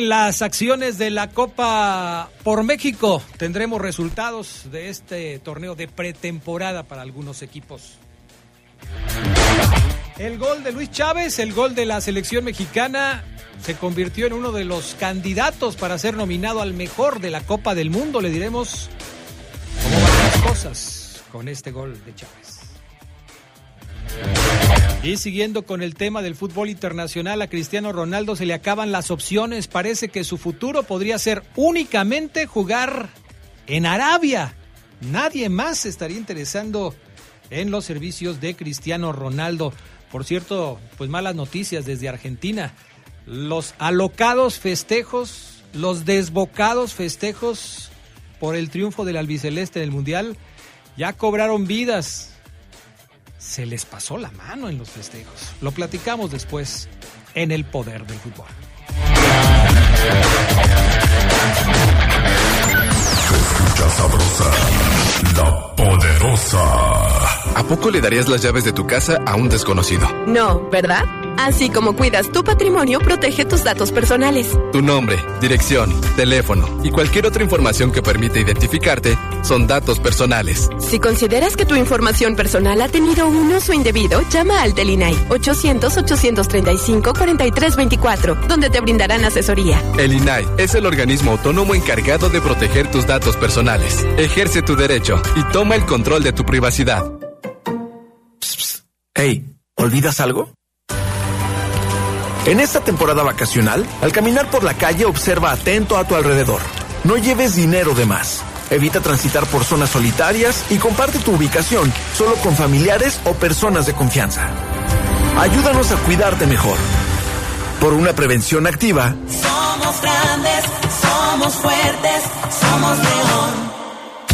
Las acciones de la Copa por México. Tendremos resultados de este torneo de pretemporada para algunos equipos. El gol de Luis Chávez, el gol de la selección mexicana, se convirtió en uno de los candidatos para ser nominado al mejor de la Copa del Mundo. Le diremos cómo van las cosas con este gol de Chávez. Y siguiendo con el tema del fútbol internacional, a Cristiano Ronaldo se le acaban las opciones. Parece que su futuro podría ser únicamente jugar en Arabia. Nadie más estaría interesando en los servicios de Cristiano Ronaldo. Por cierto, pues malas noticias desde Argentina. Los alocados festejos, los desbocados festejos por el triunfo del albiceleste en el Mundial ya cobraron vidas se les pasó la mano en los festejos. Lo platicamos después en el poder del fútbol. Se escucha sabrosa, la poderosa. ¿A poco le darías las llaves de tu casa a un desconocido? No, ¿verdad? Así como cuidas tu patrimonio, protege tus datos personales. Tu nombre, dirección, teléfono y cualquier otra información que permita identificarte son datos personales. Si consideras que tu información personal ha tenido un uso indebido, llama al Telinai 800-835-4324, donde te brindarán asesoría. El INAI es el organismo autónomo encargado de proteger tus datos personales. Ejerce tu derecho y toma el control de tu privacidad. Hey, ¿olvidas algo? En esta temporada vacacional, al caminar por la calle observa atento a tu alrededor. No lleves dinero de más. Evita transitar por zonas solitarias y comparte tu ubicación solo con familiares o personas de confianza. Ayúdanos a cuidarte mejor. Por una prevención activa. Somos grandes, somos fuertes, somos león.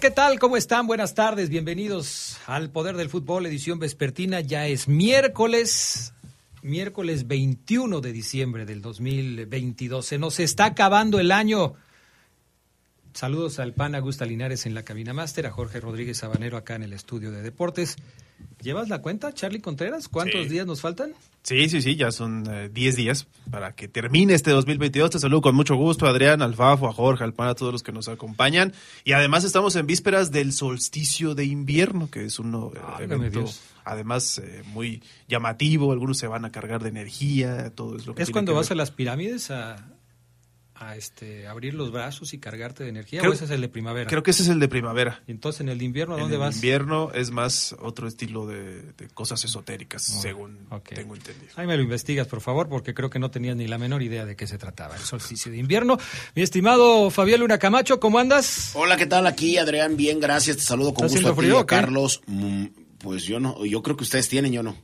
¿Qué tal? ¿Cómo están? Buenas tardes, bienvenidos al Poder del Fútbol, edición vespertina. Ya es miércoles, miércoles 21 de diciembre del 2022. Se nos está acabando el año. Saludos al pan Augusta Linares en la cabina máster, a Jorge Rodríguez Sabanero acá en el estudio de deportes. ¿Llevas la cuenta, Charlie Contreras? ¿Cuántos Sí. días nos faltan? Sí, sí, sí, ya son eh, 10 días para que termine este 2022. Te saludo con mucho gusto, Adrián, al Fafo, a Jorge, al Pan, a todos los que nos acompañan. Y además estamos en vísperas del solsticio de invierno, que es un Válgame evento, Dios. además, eh, muy llamativo. Algunos se van a cargar de energía, todo es lo que ¿Es cuando que vas ver. a las pirámides a, a este, abrir los brazos y cargarte de energía? Creo- ¿O ese es el de primavera? Creo que ese es el de primavera. Y entonces en el de invierno, ¿a En dónde el vas? invierno es más otro estilo de, de cosas esotéricas, según ok. tengo entendido. Ahí me lo investigas, por favor, porque creo que no tenías ni la menor idea de qué se trataba el solsticio de invierno. Mi estimado Fabián Luna Camacho, ¿cómo andas? Hola, ¿qué tal? Aquí Adrián, bien, gracias. Te saludo con ¿Está gusto a ti frío a? Carlos. Mm, Pues yo no, yo creo que ustedes tienen, yo no.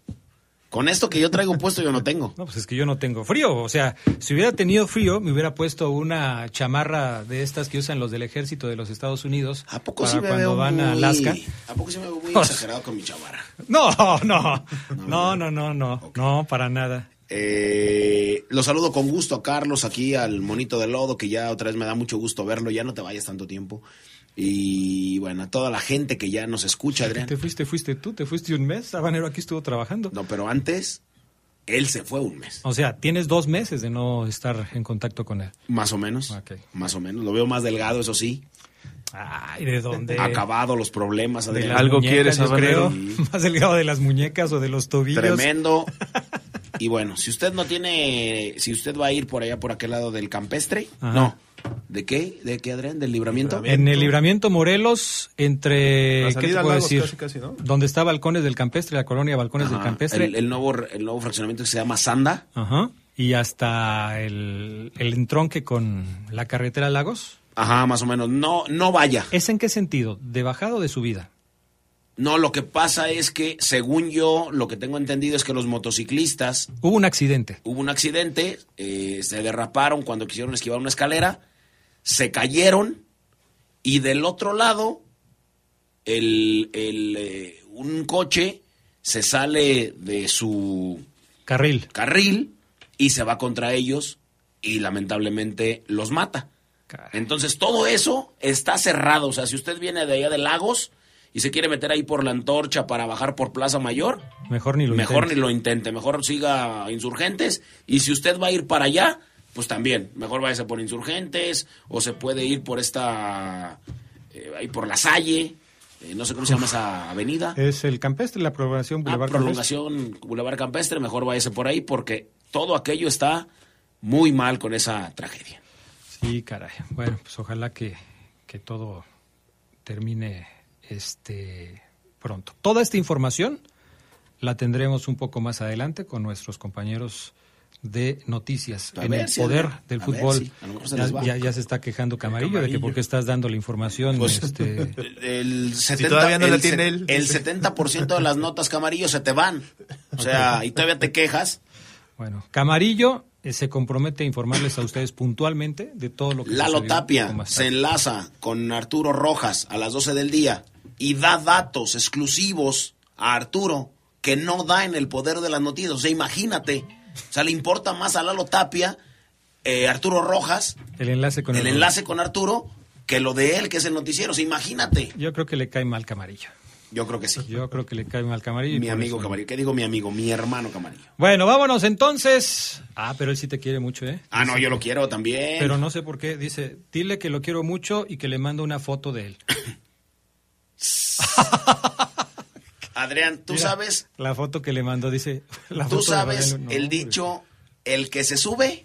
Con esto que yo traigo puesto, yo no tengo. No, pues es que yo no tengo frío. O sea, si hubiera tenido frío, me hubiera puesto una chamarra de estas que usan los del ejército de los Estados Unidos ¿A poco para sí me cuando veo van muy, a Alaska. ¿A poco sí me veo muy Pues- exagerado con mi chamarra? No, no, no, no, no, no, no, para nada. Eh, lo saludo con gusto a Carlos aquí, al monito de lodo, que ya otra vez me da mucho gusto verlo. Ya no te vayas tanto tiempo. Y bueno, a toda la gente que ya nos escucha, Adrián. Te fuiste, fuiste tú, te fuiste un mes. Sabanero aquí estuvo trabajando. No, pero antes, él se fue un mes. O sea, tienes dos meses de no estar en contacto con él. Más o menos. Ok. Más o menos. Lo veo más delgado, eso sí. Ay, ¿de dónde? Acabado los problemas, Adrián. Algo muñecas, quieres, yo Sabanero. creo. Más delgado de las muñecas o de los tobillos. Tremendo. Y bueno, si usted no tiene, si usted va a ir por allá, por aquel lado del campestre, Ajá. no. ¿De qué? ¿De qué, Adrián? ¿Del libramiento? En el libramiento Morelos, entre. ¿Qué te a puedo Lagos decir? casi, casi, ¿no? Donde está Balcones del Campestre, la colonia Balcones del Campestre. El, el nuevo, el nuevo fraccionamiento que se llama Sanda. Ajá. Y hasta el, el entronque con la carretera Lagos. Ajá, más o menos. No, no vaya. ¿Es en qué sentido? ¿De bajada o de subida? No, lo que pasa es que, según yo, lo que tengo entendido es que los motociclistas, Hubo un accidente. hubo un accidente, eh, se derraparon cuando quisieron esquivar una escalera, se cayeron y del otro lado, el, el, eh, un coche se sale de su Carril. carril y se va contra ellos y lamentablemente los mata. Caray. Entonces todo eso está cerrado. O sea, si usted viene de allá de Lagos y se quiere meter ahí por la antorcha para bajar por Plaza Mayor, Mejor ni lo mejor intente. ni lo intente, mejor siga insurgentes. Y si usted va a ir para allá, pues también, mejor váyase por insurgentes o se puede ir por esta, eh, ahí por la Salle, eh, no sé cómo se llama esa avenida. Es el Campestre, la prolongación Ah, Boulevard Campestre. prolongación Boulevard Campestre, mejor váyase por ahí porque todo aquello está muy mal con esa tragedia. Sí, caray. Bueno, pues ojalá que, que todo termine este pronto. Toda esta información la tendremos un poco más adelante con nuestros compañeros de noticias A en ver el si, poder a del fútbol. si, se ya, se está quejando Camarillo, de que por qué estás dando la información. Pues, este, El 70, todavía no la el tiene se- él. el 70% de las notas Camarillo se te van. O sea, y todavía te quejas. bueno, Camarillo eh, se compromete a informarles a ustedes puntualmente de todo lo que Lalo Tapia se enlaza con Arturo Rojas a las 12 del día y da datos exclusivos a Arturo que no da en el poder de las noticias. O sea, imagínate. O sea, le importa más a Lalo Tapia, eh, Arturo Rojas, El enlace con el enlace con Arturo, que lo de él, que es el noticiero. O sea, imagínate. Yo creo que le cae mal Camarillo. Yo creo que sí. Yo creo que le cae mal Camarillo. Mi amigo eso- Camarillo. ¿Qué digo mi amigo? Mi hermano Camarillo. Bueno, vámonos entonces. Ah, pero él sí te quiere mucho, ¿eh? Ah, no, yo lo quiero también. Pero no sé por qué. Dice, dile que lo quiero mucho y que le mando una foto de él. Adrián, tú Mira, sabes, La foto que le mandó, dice. La tú foto sabes no, el dicho, el que se sube,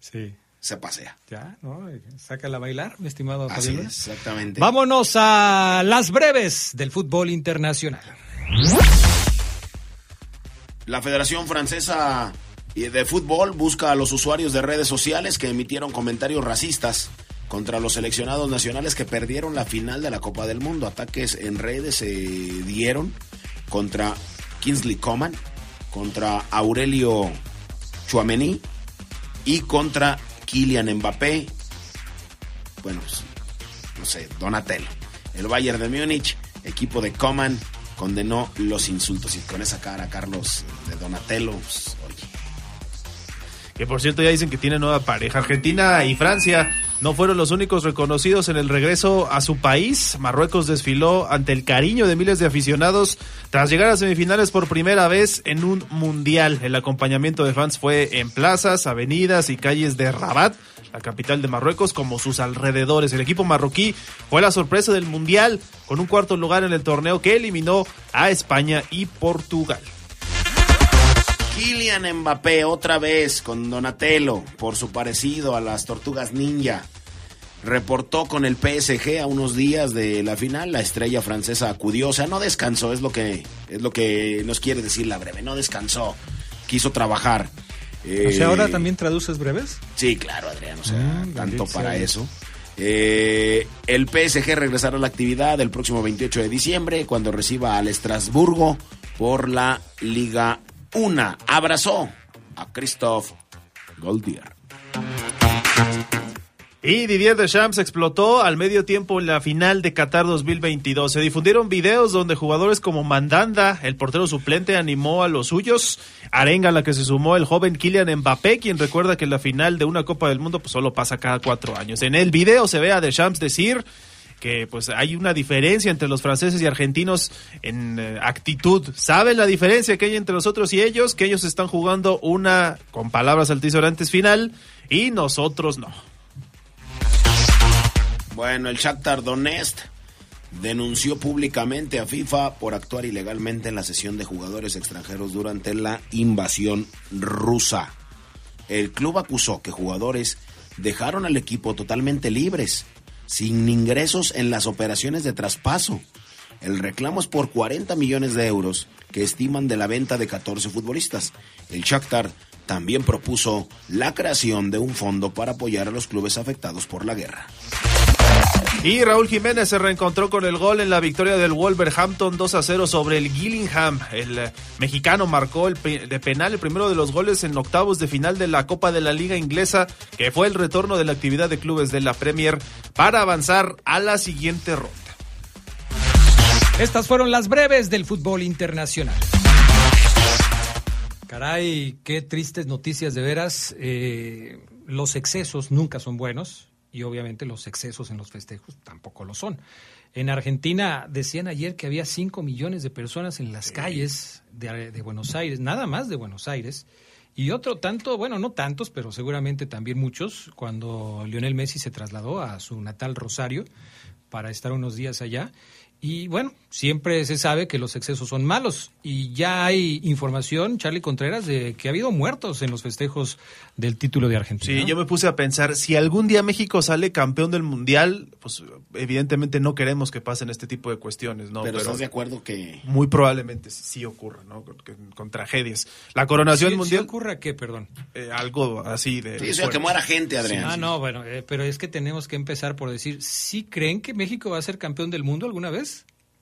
Sí. se pasea. Ya, ¿no? Sácala a bailar, mi estimado Así es, exactamente. Vámonos a las breves del fútbol internacional. La Federación Francesa de Fútbol busca a los usuarios de redes sociales que emitieron comentarios racistas contra los seleccionados nacionales que perdieron la final de la Copa del Mundo. Ataques en redes se dieron contra Kingsley Coman, contra Aurelio Chouameni y contra Kylian Mbappé. Bueno, pues, no sé, Donatello. El Bayern de Múnich, equipo de Coman, condenó los insultos. Y con esa cara, Carlos, de Donatello, pues. Que por cierto ya dicen que tiene nueva pareja. Argentina y Francia no fueron los únicos reconocidos en el regreso a su país. Marruecos desfiló ante el cariño de miles de aficionados tras llegar a semifinales por primera vez en un mundial. El acompañamiento de fans fue en plazas, avenidas y calles de Rabat, la capital de Marruecos, como sus alrededores. El equipo marroquí fue la sorpresa del mundial con un cuarto lugar en el torneo que eliminó a España y Portugal. Kylian Mbappé otra vez con Donatello por su parecido a las tortugas ninja. Reportó con el PSG a unos días de la final, la estrella francesa acudió, o sea, no descansó, es lo que es lo que nos quiere decir la breve, no descansó, quiso trabajar. o sea, ahora también traduces breves? Sí, claro, Adrián, o sea, mm, tanto para eso. Eh, el PSG regresará a la actividad el próximo 28 de diciembre cuando reciba al Estrasburgo por la Liga una abrazó a Christophe Goldier. Y Didier Deschamps explotó al medio tiempo en la final de Qatar 2022. Se difundieron videos donde jugadores como Mandanda, el portero suplente, animó a los suyos. Arenga a la que se sumó el joven Kylian Mbappé, quien recuerda que la final de una Copa del Mundo pues, solo pasa cada cuatro años. En el video se ve a Deschamps decir que pues hay una diferencia entre los franceses y argentinos en eh, actitud. ¿Saben la diferencia que hay entre nosotros y ellos? Que ellos están jugando una, con palabras altisonantes, final y nosotros no. Bueno, el Shakhtar Donetsk denunció públicamente a FIFA por actuar ilegalmente en la sesión de jugadores extranjeros durante la invasión rusa. El club acusó que jugadores dejaron al equipo totalmente libres sin ingresos en las operaciones de traspaso. El reclamo es por 40 millones de euros que estiman de la venta de 14 futbolistas. El Shakhtar también propuso la creación de un fondo para apoyar a los clubes afectados por la guerra. Y Raúl Jiménez se reencontró con el gol en la victoria del Wolverhampton 2 a 0 sobre el Gillingham. El eh, mexicano marcó el de penal el primero de los goles en octavos de final de la Copa de la Liga Inglesa, que fue el retorno de la actividad de clubes de la Premier para avanzar a la siguiente ronda. Estas fueron las breves del fútbol internacional. Caray, qué tristes noticias de veras. Eh, los excesos nunca son buenos y obviamente los excesos en los festejos tampoco lo son. En Argentina decían ayer que había 5 millones de personas en las calles de, de, Buenos Aires, nada más de Buenos Aires, y otro tanto, bueno, no tantos, pero seguramente también muchos, cuando Lionel Messi se trasladó a su natal Rosario para estar unos días allá. Y bueno, siempre se sabe que los excesos son malos y ya hay información, Charlie Contreras, de que ha habido muertos en los festejos del título de Argentina. Sí, yo me puse a pensar, si algún día México sale campeón del Mundial, pues evidentemente no queremos que pasen este tipo de cuestiones, ¿no? Pero, estás de acuerdo que... Muy probablemente sí ocurra, ¿no? Con, tragedias. La coronación mundial... ¿sí ocurra qué, perdón? Eh, algo así de... Sí, o que muera gente, Adrián. ah, no, bueno, eh, pero es que tenemos que empezar por decir, ¿sí creen que México va a ser campeón del mundo alguna vez?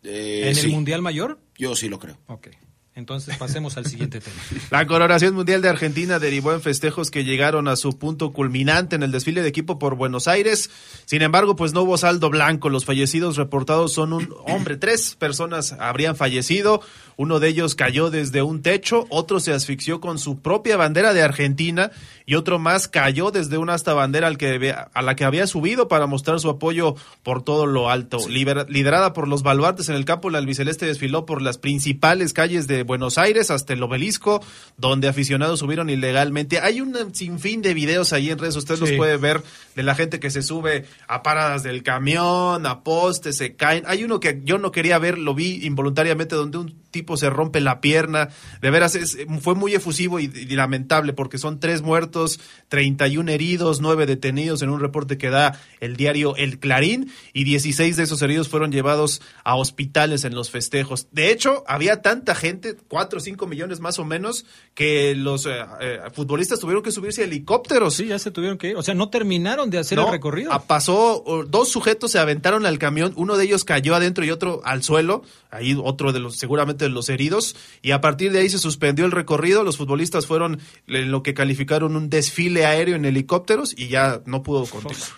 Eh, ¿En el Mundial Mayor? Yo sí lo creo. Ok. Entonces pasemos al siguiente tema. La coronación mundial de Argentina derivó en festejos que llegaron a su punto culminante en el desfile de equipo por Buenos Aires. Sin embargo, pues no hubo saldo blanco. Los fallecidos reportados son un hombre. Tres personas habrían fallecido. Uno de ellos cayó desde un techo, otro se asfixió con su propia bandera de Argentina y otro más cayó desde una hasta bandera al que, a la que había subido para mostrar su apoyo por todo lo alto. liderada por los baluartes en el campo, la albiceleste desfiló por las principales calles de Buenos Aires hasta el obelisco, donde aficionados subieron ilegalmente. Hay un sinfín de videos ahí en redes, usted los puede ver, de la gente que se sube a paradas del camión, a postes, se caen. Hay uno que yo no quería ver, lo vi involuntariamente, donde un tipo se rompe la pierna. De veras, es, fue muy efusivo y, lamentable porque son tres muertos, 31 heridos, nueve detenidos en un reporte que da el diario El Clarín y 16 de esos heridos fueron llevados a hospitales en los festejos. De hecho, había tanta gente, 4 o 5 millones más o menos, que los eh, eh, futbolistas tuvieron que subirse a helicópteros. Sí, ya se tuvieron que ir. O sea, no terminaron de hacer el recorrido. Pasó, dos sujetos se aventaron al camión, uno de ellos cayó adentro y otro al suelo. Ahí otro de los, seguramente de los heridos. Y a partir de ahí se suspendió el recorrido. Los futbolistas fueron en lo que calificaron un desfile aéreo en helicópteros y ya no pudo continuar.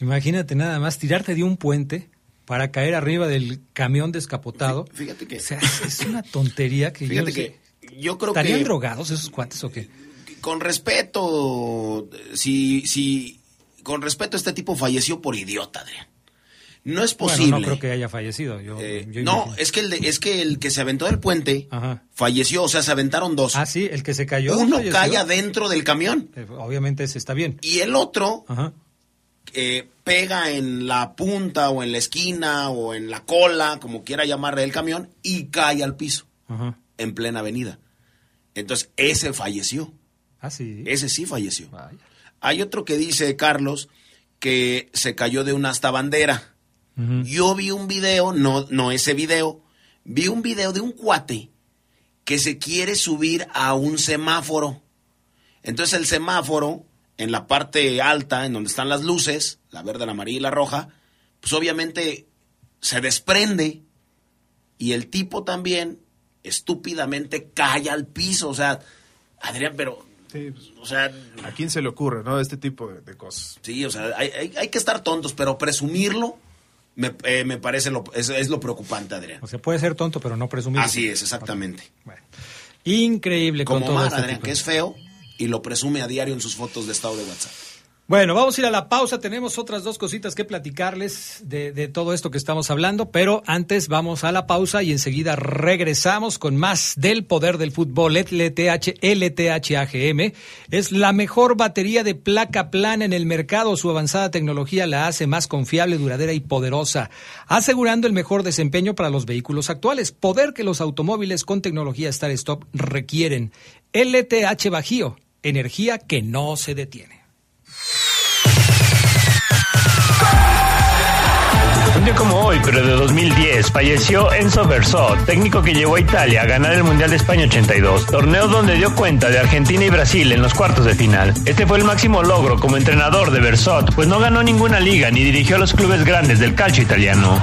Imagínate nada más tirarte de un puente para caer arriba del camión descapotado. Fíjate que. es una tontería que fíjate yo. que yo creo ¿Estarían drogados esos cuates o qué? Con respeto, si, si con respeto, este tipo falleció por idiota, Adrián. No es Bueno, posible. no creo que haya fallecido. Yo, Eh, yo no, es que, el de- es que el que se aventó del puente Ajá. falleció, o sea, se aventaron dos. Ah, sí, el que se cayó. Uno falleció. cae adentro del camión Eh, Obviamente ese está bien. y el otro Ajá. eh, pega en la punta o en la esquina o en la cola, como quiera llamarle el camión, y cae al piso Ajá. en plena avenida. Entonces, ese falleció. Ah, sí. Ese sí falleció. Vaya. Hay otro que dice, Carlos, que se cayó de una hasta bandera. Yo vi un video, no, no ese video, vi un video de un cuate que se quiere subir a un semáforo. Entonces el semáforo, en la parte alta, en donde están las luces, la verde, la amarilla y la roja, pues obviamente se desprende y el tipo también estúpidamente cae al piso. O sea, Adrián, pero, Sí, pues, o sea, ¿A quién se le ocurre, no? Este tipo de, de cosas. Sí, o sea, hay, hay- hay que estar tontos, pero presumirlo me, eh, me parece lo, es, es lo preocupante, Adrián. O sea, puede ser tonto, pero no presumir. Así es, exactamente. Bueno. Increíble con Como todo Omar, este Adrián, tipo. que es feo y lo presume a diario en sus fotos de estado de WhatsApp. Bueno, vamos a ir a la pausa. Tenemos otras dos cositas que platicarles de, todo esto que estamos hablando, pero antes vamos a la pausa y enseguida regresamos con más del poder del fútbol. LTH, LTH AGM es la mejor batería de placa plana en el mercado. Su avanzada tecnología la hace más confiable, duradera y poderosa, asegurando el mejor desempeño para los vehículos actuales. Poder que los automóviles con tecnología Star Stop requieren. LTH Bajío, energía que no se detiene. Como hoy, pero de 2010, falleció Enzo Bersot, técnico que llevó a Italia a ganar el Mundial de España 82, torneo donde dio cuenta de Argentina y Brasil en los cuartos de final. Este fue el máximo logro como entrenador de Bersot, pues no ganó ninguna liga ni dirigió a los clubes grandes del calcio italiano.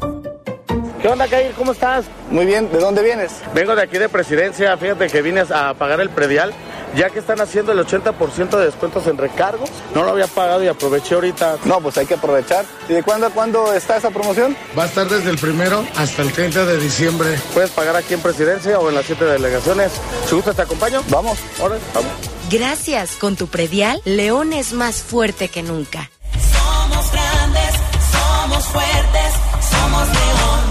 ¿Qué onda, Kair? ¿Cómo estás? Muy bien, ¿de dónde vienes? Vengo de aquí de Presidencia, fíjate que vine a pagar el predial, ya que están haciendo el 80% de descuentos en recargos. No lo había pagado y aproveché ahorita. No, pues hay que aprovechar. ¿Y de cuándo a cuándo está esa promoción? Va a estar desde el primero hasta el 30 de diciembre. Puedes pagar aquí en Presidencia o en las siete delegaciones. Si gustas, te acompaño. Vamos, ahora, vamos. Gracias, con tu predial, León es más fuerte que nunca. Somos grandes, somos fuertes, somos león.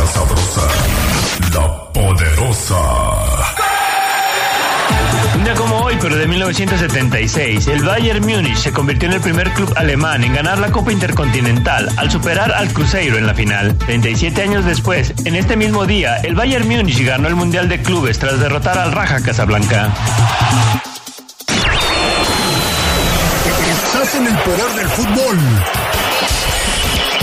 Escucha sabrosa, la poderosa. Un día como hoy, pero de 1976, el Bayern Múnich se convirtió en el primer club alemán en ganar la Copa Intercontinental al superar al Cruzeiro en la final. 37 años después, en este mismo día, el Bayern Múnich ganó el Mundial de Clubes tras derrotar al Raja Casablanca. Estás en el poder del fútbol.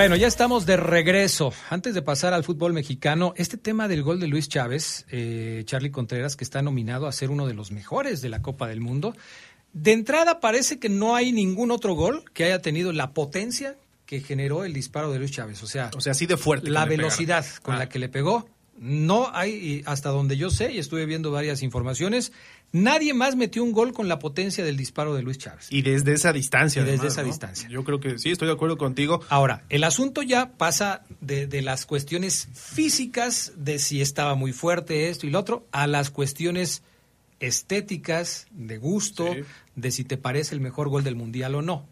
Bueno, ya estamos de regreso. Antes de pasar al fútbol mexicano, este tema del gol de Luis Chávez, eh, Charlie Contreras, que está nominado a ser uno de los mejores de la Copa del Mundo. De entrada parece que no hay ningún otro gol que haya tenido la potencia que generó el disparo de Luis Chávez. O sea, O sea, así de fuerte. la velocidad pegaron. con Ah. la que le pegó. No hay, hasta donde yo sé, y estuve viendo varias informaciones, nadie más metió un gol con la potencia del disparo de Luis Chávez. Y desde esa distancia. Y desde además, esa ¿no? distancia. Yo creo que sí, estoy de acuerdo contigo. Ahora, el asunto ya pasa de, de las cuestiones físicas, de si estaba muy fuerte esto y lo otro, a las cuestiones estéticas, de gusto, Sí. de si te parece el mejor gol del mundial o no.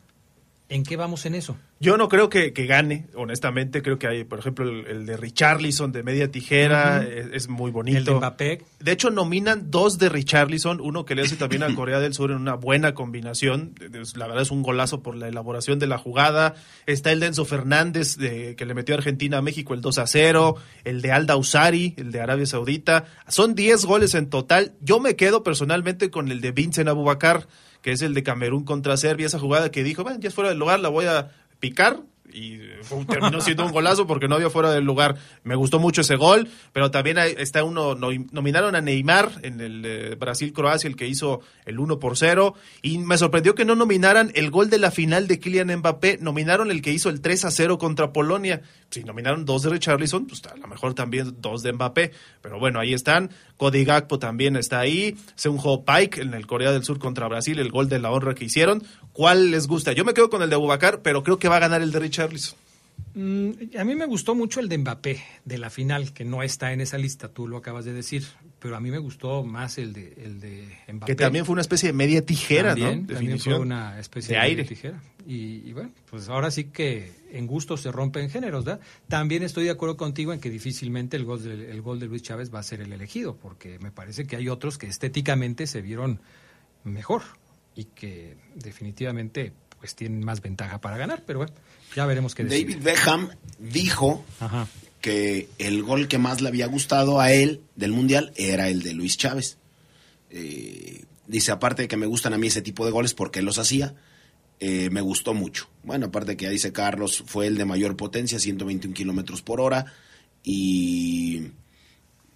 ¿En qué vamos en eso? Yo no creo que, que gane, honestamente. Creo que hay, por ejemplo, el, el de Richarlison de media tijera, es muy bonito. El de Mbappé. De hecho, nominan dos de Richarlison, uno que le hace también a Corea del Sur en una buena combinación. La verdad es un golazo por la elaboración de la jugada. Está el de Enzo Fernández, de, que le metió a Argentina a México el 2 a 0. El de Alda Usari, el de Arabia Saudita. Son 10 goles en total. Yo me quedo personalmente con el de Vincent Abubakar, que es el de Camerún contra Serbia. Esa jugada que dijo, bueno, ya es fuera del lugar, la voy a picar y fue- terminó siendo un golazo porque no había fuera del lugar. Me gustó mucho ese gol, pero también está uno, no- nominaron a Neymar en el eh, Brasil-Croacia, el que hizo el 1 por 0, y me sorprendió que no nominaran el gol de la final de Kylian Mbappé, nominaron el que hizo el 3 a 0 contra Polonia. Si nominaron dos de Richarlison, pues a lo mejor también dos de Mbappé, pero bueno, ahí están. Cody Gakpo también está ahí, Seunho Pike en el Corea del Sur contra Brasil, el gol de la honra que hicieron. ¿Cuál les gusta? Yo me quedo con el de Abubakar, pero creo que va a ganar el de Richarlison. Mm, a mí me gustó mucho el de Mbappé, de la final, que no está en esa lista, tú lo acabas de decir, pero a mí me gustó más el de, el de Mbappé. Que también fue una especie de media tijera, También, ¿no? también fue una especie de de, aire. tijera. Y, y bueno, pues ahora sí que en gusto se rompen géneros, ¿verdad? También estoy de acuerdo contigo en que difícilmente el gol, de, el gol de Luis Chávez va a ser el elegido, porque me parece que hay otros que estéticamente se vieron mejor y que definitivamente pues tienen más ventaja para ganar, pero bueno, ya veremos qué decir. David Beckham dijo Ajá. que el gol que más le había gustado a él del Mundial era el de Luis Chávez. Eh, dice, aparte de que me gustan a mí ese tipo de goles porque él los hacía, eh, me gustó mucho. Bueno, aparte que ya dice Carlos, fue el de mayor potencia, 121 kilómetros por hora. Y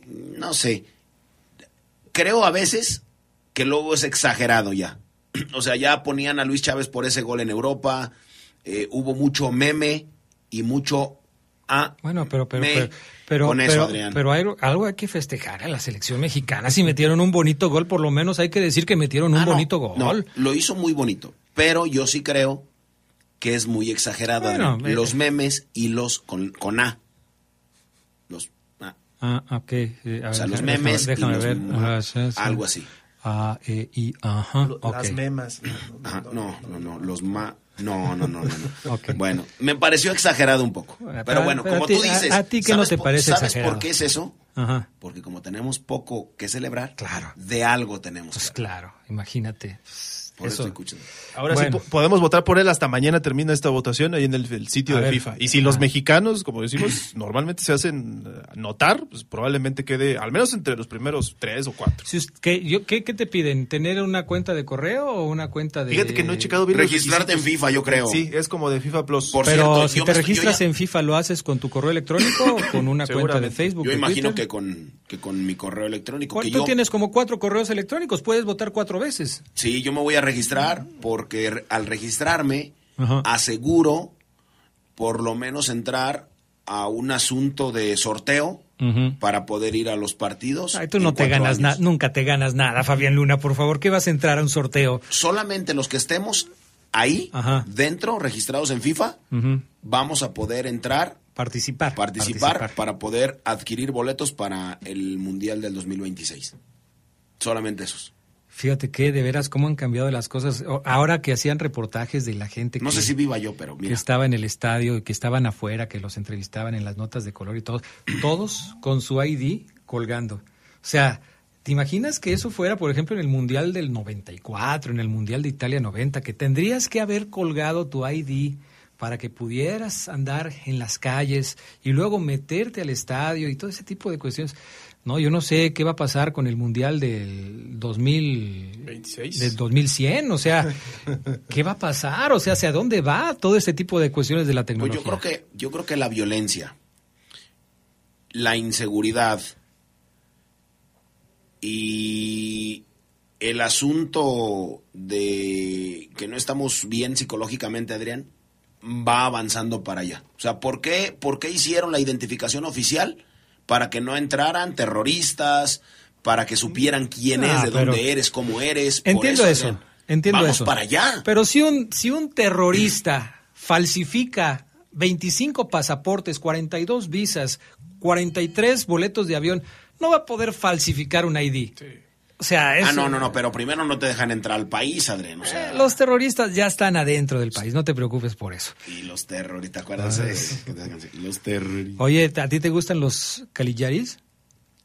no sé, creo a veces que luego es exagerado ya. O sea, ya ponían a Luis Chávez por ese gol en Europa, eh, hubo mucho meme y mucho... Ah, Bueno, pero pero pero pero, con eso, pero- Adrián. pero hay, algo hay que festejar a la selección mexicana. Si metieron un bonito gol, por lo menos hay que decir que metieron un Ah, no, bonito gol. no, lo hizo muy bonito, pero yo sí creo que es muy exagerado Bueno, eh, los memes y los con, con A. Los ah, Ah, ok. eh, a O sea, los déjame- memes y déjame los ver. ma- sí, sí. algo así. A, E, I, ajá. ok. Las memas. Ajá, no, no, no, los ma no, no, no, no. no. Ok. Bueno, me pareció exagerado un poco. Bueno, Pero pero- bueno, pero como ti- tú dices, a- a ti ¿qué no ¿sabes te parece ¿sabes exagerado? por qué es eso? Ajá. Porque como tenemos poco que celebrar, Claro. de algo tenemos. Pues que claro, imagínate. Por eso. Ahora Bueno. sí po- podemos votar por él hasta mañana termina esta votación ahí en el, el sitio A de ver. FIFA. Y si los Ah. mexicanos, como decimos, normalmente se hacen eh, notar, pues probablemente quede al menos entre los primeros tres o cuatro. Si ¿qué, yo, ¿qué, qué te piden? ¿Tener una cuenta de correo o una cuenta de...? Fíjate que no he checado bien Registrarte en. FIFA, yo creo. Sí, es como de FIFA Plus. Por Pero cierto, si te registras ya- en FIFA, ¿lo haces con tu correo electrónico o con una cuenta de. Facebook? Yo imagino Twitter? que con, que con mi correo electrónico. Que Tú yo, tienes como cuatro correos electrónicos, puedes votar cuatro veces. Sí, yo me voy a registrar porque al registrarme Ajá. aseguro por lo menos entrar a un asunto de sorteo para poder ir a los partidos. Ay, tú no te ganas nada, nunca te ganas nada, Fabián Luna, por favor, ¿qué vas a entrar a un sorteo? Solamente los que estemos ahí, Ajá. dentro, registrados en FIFA, vamos a poder entrar, Participar. participar, para poder adquirir boletos para el Mundial del 2026. Solamente esos. Fíjate que de veras cómo han cambiado las cosas. Ahora que hacían reportajes de la gente No que, sé si viva yo, pero que estaba en el estadio y que estaban afuera, que los entrevistaban en las notas de color y todos, todos con su ID colgando. O sea, ¿te imaginas que eso fuera, por ejemplo, en el Mundial del 94, en el Mundial de Italia 90, que tendrías que haber colgado tu ID para que pudieras andar en las calles y luego meterte al estadio y todo ese tipo de cuestiones? No, yo no sé qué va a pasar con el Mundial del 2000, 26. del 2100, o sea, ¿qué va a pasar? O sea, ¿hacia dónde va todo este tipo de cuestiones de la Pues tecnología? yo creo que, yo creo que la violencia, la inseguridad y el asunto de que no estamos bien psicológicamente, Adrián, va avanzando para allá. O sea, ¿por qué, por qué hicieron la identificación oficial? Para que no entraran terroristas, para que supieran quién Ah, es, de dónde eres, cómo eres. Por Entiendo eso, Adrián, entiendo vamos eso. para allá. Pero si un, si un terrorista falsifica 25 pasaportes, 42 visas, 43 boletos de avión, no va a poder falsificar un ID. O sea, Ah, no, no, no, pero primero no te dejan entrar al país, Adrián. O sea, los terroristas ya están adentro del país, no te preocupes por eso. y los terroristas, ¿te acuerdas? Ah, de-. Los terroristas. Oye, ¿a ti te gustan los caligaris?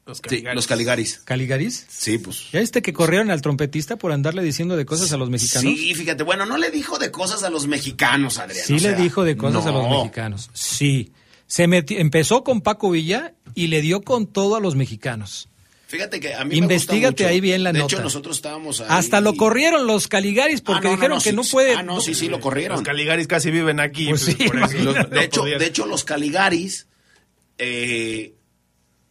Los Sí, los Caligaris. ¿Caligaris? Sí, pues. ¿Ya viste que corrieron al trompetista por andarle diciendo de cosas a los mexicanos? Sí, fíjate, bueno, no le dijo de cosas a los mexicanos, Adrián. Sí o le dijo de cosas a los no. mexicanos. Sí. Se metió, empezó con Paco Villa y le dio con todo a los mexicanos. Fíjate que a mí Investígate me gusta mucho. ahí bien la de nota. hecho, nosotros estábamos ahí. Hasta lo corrieron los Caligaris porque Ah, no, dijeron no, que sí, no puede. Ah, no, sí, sí, lo Los corrieron. Caligaris casi viven aquí. Pues sí, por eso imagínate. no de, hecho, podían. de hecho, los Caligaris, eh,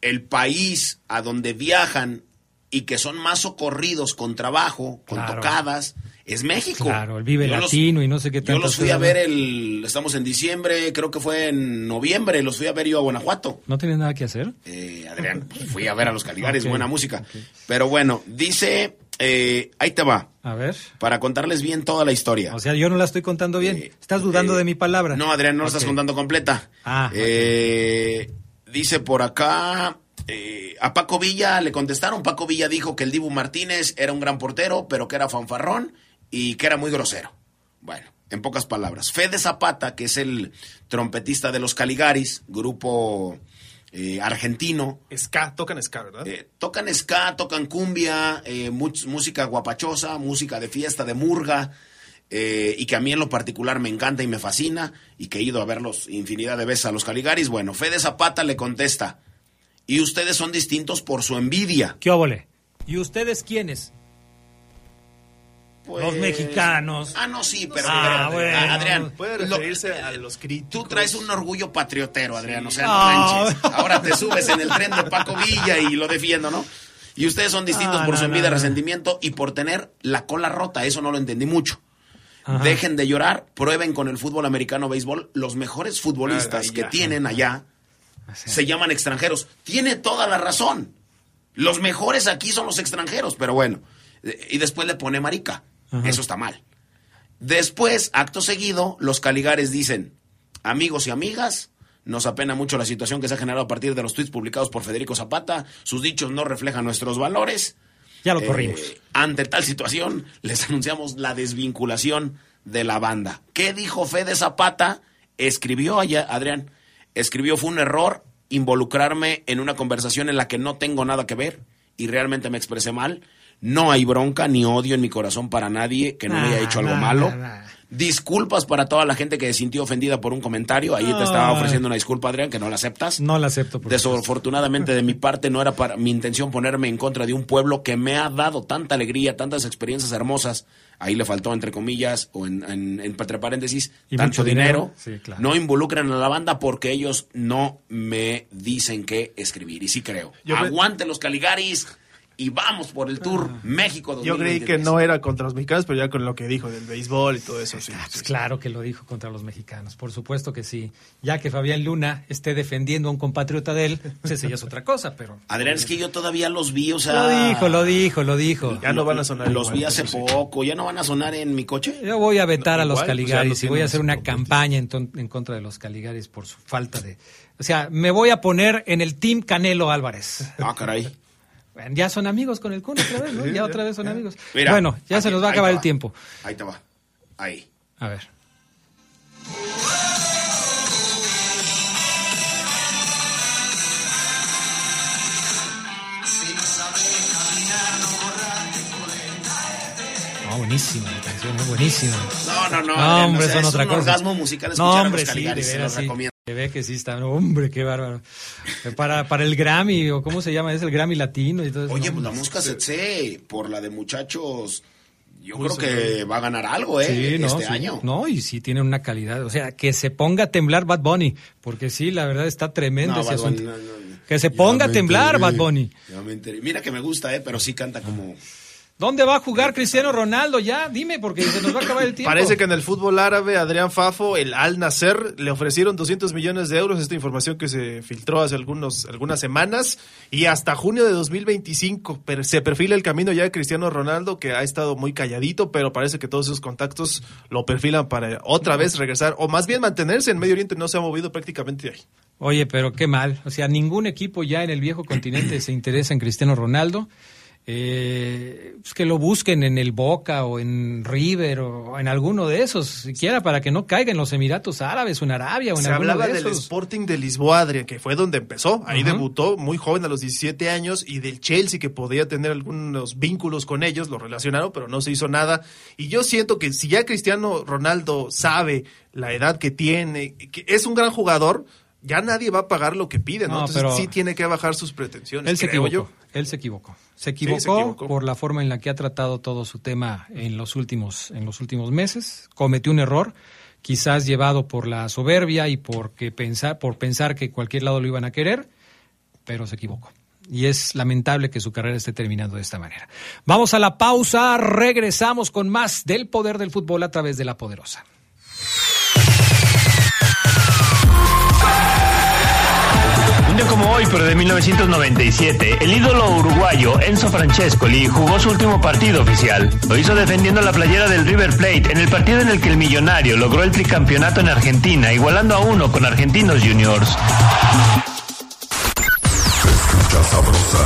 el país a donde viajan y que son más socorridos con trabajo, con Claro. tocadas, es México. Claro, el Vive Yo los- Latino y no sé qué Yo tantas los fui a ver el, estamos en diciembre, creo que fue en noviembre, los fui a ver yo a Guanajuato. ¿No tenía nada que hacer? Eh, Adrián, pues, fui a ver a los Caligaris, Ok, buena música. Pero bueno, dice, eh, ahí te va, A ver. para contarles bien toda la historia. O sea, yo no la estoy contando bien. Estás dudando eh, de mi palabra. No, Adrián, no la estás contando completa. Ah, Eh, Dice por acá, eh, a Paco Villa le contestaron, Paco Villa dijo que el Dibu Martínez era un gran portero, pero que era fanfarrón y que era muy grosero. Bueno, en pocas palabras. Fede Zapata, que es el trompetista de los Caligaris, grupo eh, argentino, Ska, tocan ska, ¿verdad? eh, tocan ska, tocan cumbia, eh, much- música guapachosa, música de fiesta, de murga, eh, y que a mí en lo particular me encanta y me fascina, y que he ido a verlos infinidad de veces a los Caligaris. Bueno, Fede Zapata le contesta, y ustedes son distintos por su envidia. ¿Qué óvole? ¿Y ustedes quiénes? Pues- Los mexicanos. Ah, no, sí, pero, Ah, pero, bueno. ah, Adrián, Puede lo- referirse a los críticos. tú traes un orgullo patriotero, Adrián, o sea, no Ah. manches. Ahora te subes en el tren de Paco Villa y lo defiendo, ¿no? Y ustedes son distintos Ah, por no, su envidia, no, no. resentimiento y por tener la cola rota, eso no lo entendí mucho. Ajá. Dejen de llorar, prueben con el fútbol americano béisbol. Los mejores futbolistas Ah, que ya. tienen allá se llaman extranjeros. Tiene toda la razón. Los mejores aquí son los extranjeros, pero bueno. Eh, Y después le pone marica. Ajá. Eso está mal. Después, acto seguido, los Caligares dicen, amigos y amigas, nos apena mucho la situación que se ha generado a partir de los tweets publicados por Federico Zapata. Sus dichos no reflejan nuestros valores. Ya lo Eh, corrimos. ante tal situación, les anunciamos la desvinculación de la banda. ¿Qué dijo Fede Zapata? Escribió allá, Adrián, escribió fue un error involucrarme en una conversación en la que no tengo nada que ver y realmente me expresé mal. No hay bronca ni odio en mi corazón para nadie que no me haya hecho algo nah, malo. nah. Disculpas para toda la gente que se sintió ofendida por un comentario. Ahí te estaba ofreciendo una disculpa, Adrián, que no la aceptas. No la acepto. Por. Desafortunadamente de mi parte no era para mi intención ponerme en contra de un pueblo que me ha dado tanta alegría, tantas experiencias hermosas. Ahí le faltó entre comillas o en, en- entre paréntesis Y tanto mucho dinero. dinero. Sí, claro. No involucran a la banda porque ellos no me dicen qué escribir y sí creo. Yo me- Aguante los Caligaris y vamos por el tour México Yo creí que 2023. no era contra los mexicanos, pero ya con lo que dijo del béisbol y todo eso, sí. Pues claro que lo dijo contra los mexicanos, por supuesto que sí. Ya que Fabián Luna esté defendiendo a un compatriota de él, pues ese ya es otra cosa, pero... Adrián, es que yo todavía los vi, o sea... Lo dijo, lo dijo, lo dijo. Ya no van a sonar Los igual, vi hace eso sí. poco, ya no van a sonar en mi coche. Yo voy a vetar No, a los igual, pues, Caligaris y voy a hacer una campaña en, en contra de los Caligaris por su falta de... O sea, me voy a poner en el Team Canelo Álvarez. Ah, caray. Bueno, Ya son amigos con el Kun otra vez, ¿no? Ya otra vez son amigos. Mira, bueno, ya se nos va a acabar el va. tiempo. Ahí te va. Ahí. A ver. Buenísima la canción, es buenísima. No, no, no. No, hombre, sea, son es otra un cosa. orgasmo musical No, a hombre, los sí, Caligaris, de se veras, los sí. Se ve que sí está, hombre, qué bárbaro. Para, para el Grammy, o cómo se llama, es el Grammy latino y todo eso. Oye, pues la Mosca Setse, por la de muchachos, yo Pues, creo que va a ganar algo, ¿eh? Sí, no, este sí. año. No, y sí tiene una calidad. O sea, que se ponga a temblar Bad Bunny, porque sí, la verdad está tremendo No, ese Bad asunto. no. Que se ponga a temblar enteré. Bad Bunny. Mira que me gusta, ¿eh? Pero sí canta como... ¿Dónde va a jugar Cristiano Ronaldo ya? Dime, porque se nos va a acabar el tiempo. Parece que en el fútbol árabe, Adrián Fafo, el Al Nasser, le ofrecieron 200 millones de euros. Esta información que se filtró hace algunos, algunas semanas. Y hasta junio de 2025 per- se perfila el camino ya de Cristiano Ronaldo, que ha estado muy calladito, pero parece que todos esos contactos lo perfilan para otra vez regresar, o más bien mantenerse en Medio Oriente. No se ha movido prácticamente de ahí. Oye, pero qué mal. O sea, ningún equipo ya en el viejo continente se interesa en Cristiano Ronaldo. Eh, pues que lo busquen en el Boca o en River o en alguno de esos, siquiera para que no caiga en los Emiratos Árabes o en Arabia o en Se hablaba de del. Sporting de Lisboa, Adrián, que fue donde empezó. Ahí debutó muy joven, a los 17 años, y del Chelsea, que podía tener algunos vínculos con ellos, lo relacionaron, pero no se hizo nada. Y yo siento que si ya Cristiano Ronaldo sabe la edad que tiene, que es un gran jugador, ya nadie va a pagar lo que pide, ¿no? No, Entonces pero- sí tiene que bajar sus pretensiones. Él se creo equivocó. yo. Él se equivocó. Se Sí, equivocó, se equivocó. por la forma en la que ha tratado todo su tema en los últimos, en los últimos meses. Cometió un error, quizás llevado por la soberbia y porque pensar, por pensar que cualquier lado lo iban a querer, pero se equivocó. Y es lamentable que su carrera esté terminando de esta manera. Vamos a la pausa, regresamos con más del poder del fútbol a través de la poderosa. Hoy, pero de 1997, el ídolo uruguayo Enzo Francescoli jugó su último partido oficial. Lo hizo defendiendo la playera del River Plate en el partido en el que el millonario logró el tricampeonato en Argentina, igualando a uno con Argentinos Juniors. Escucha sabrosa,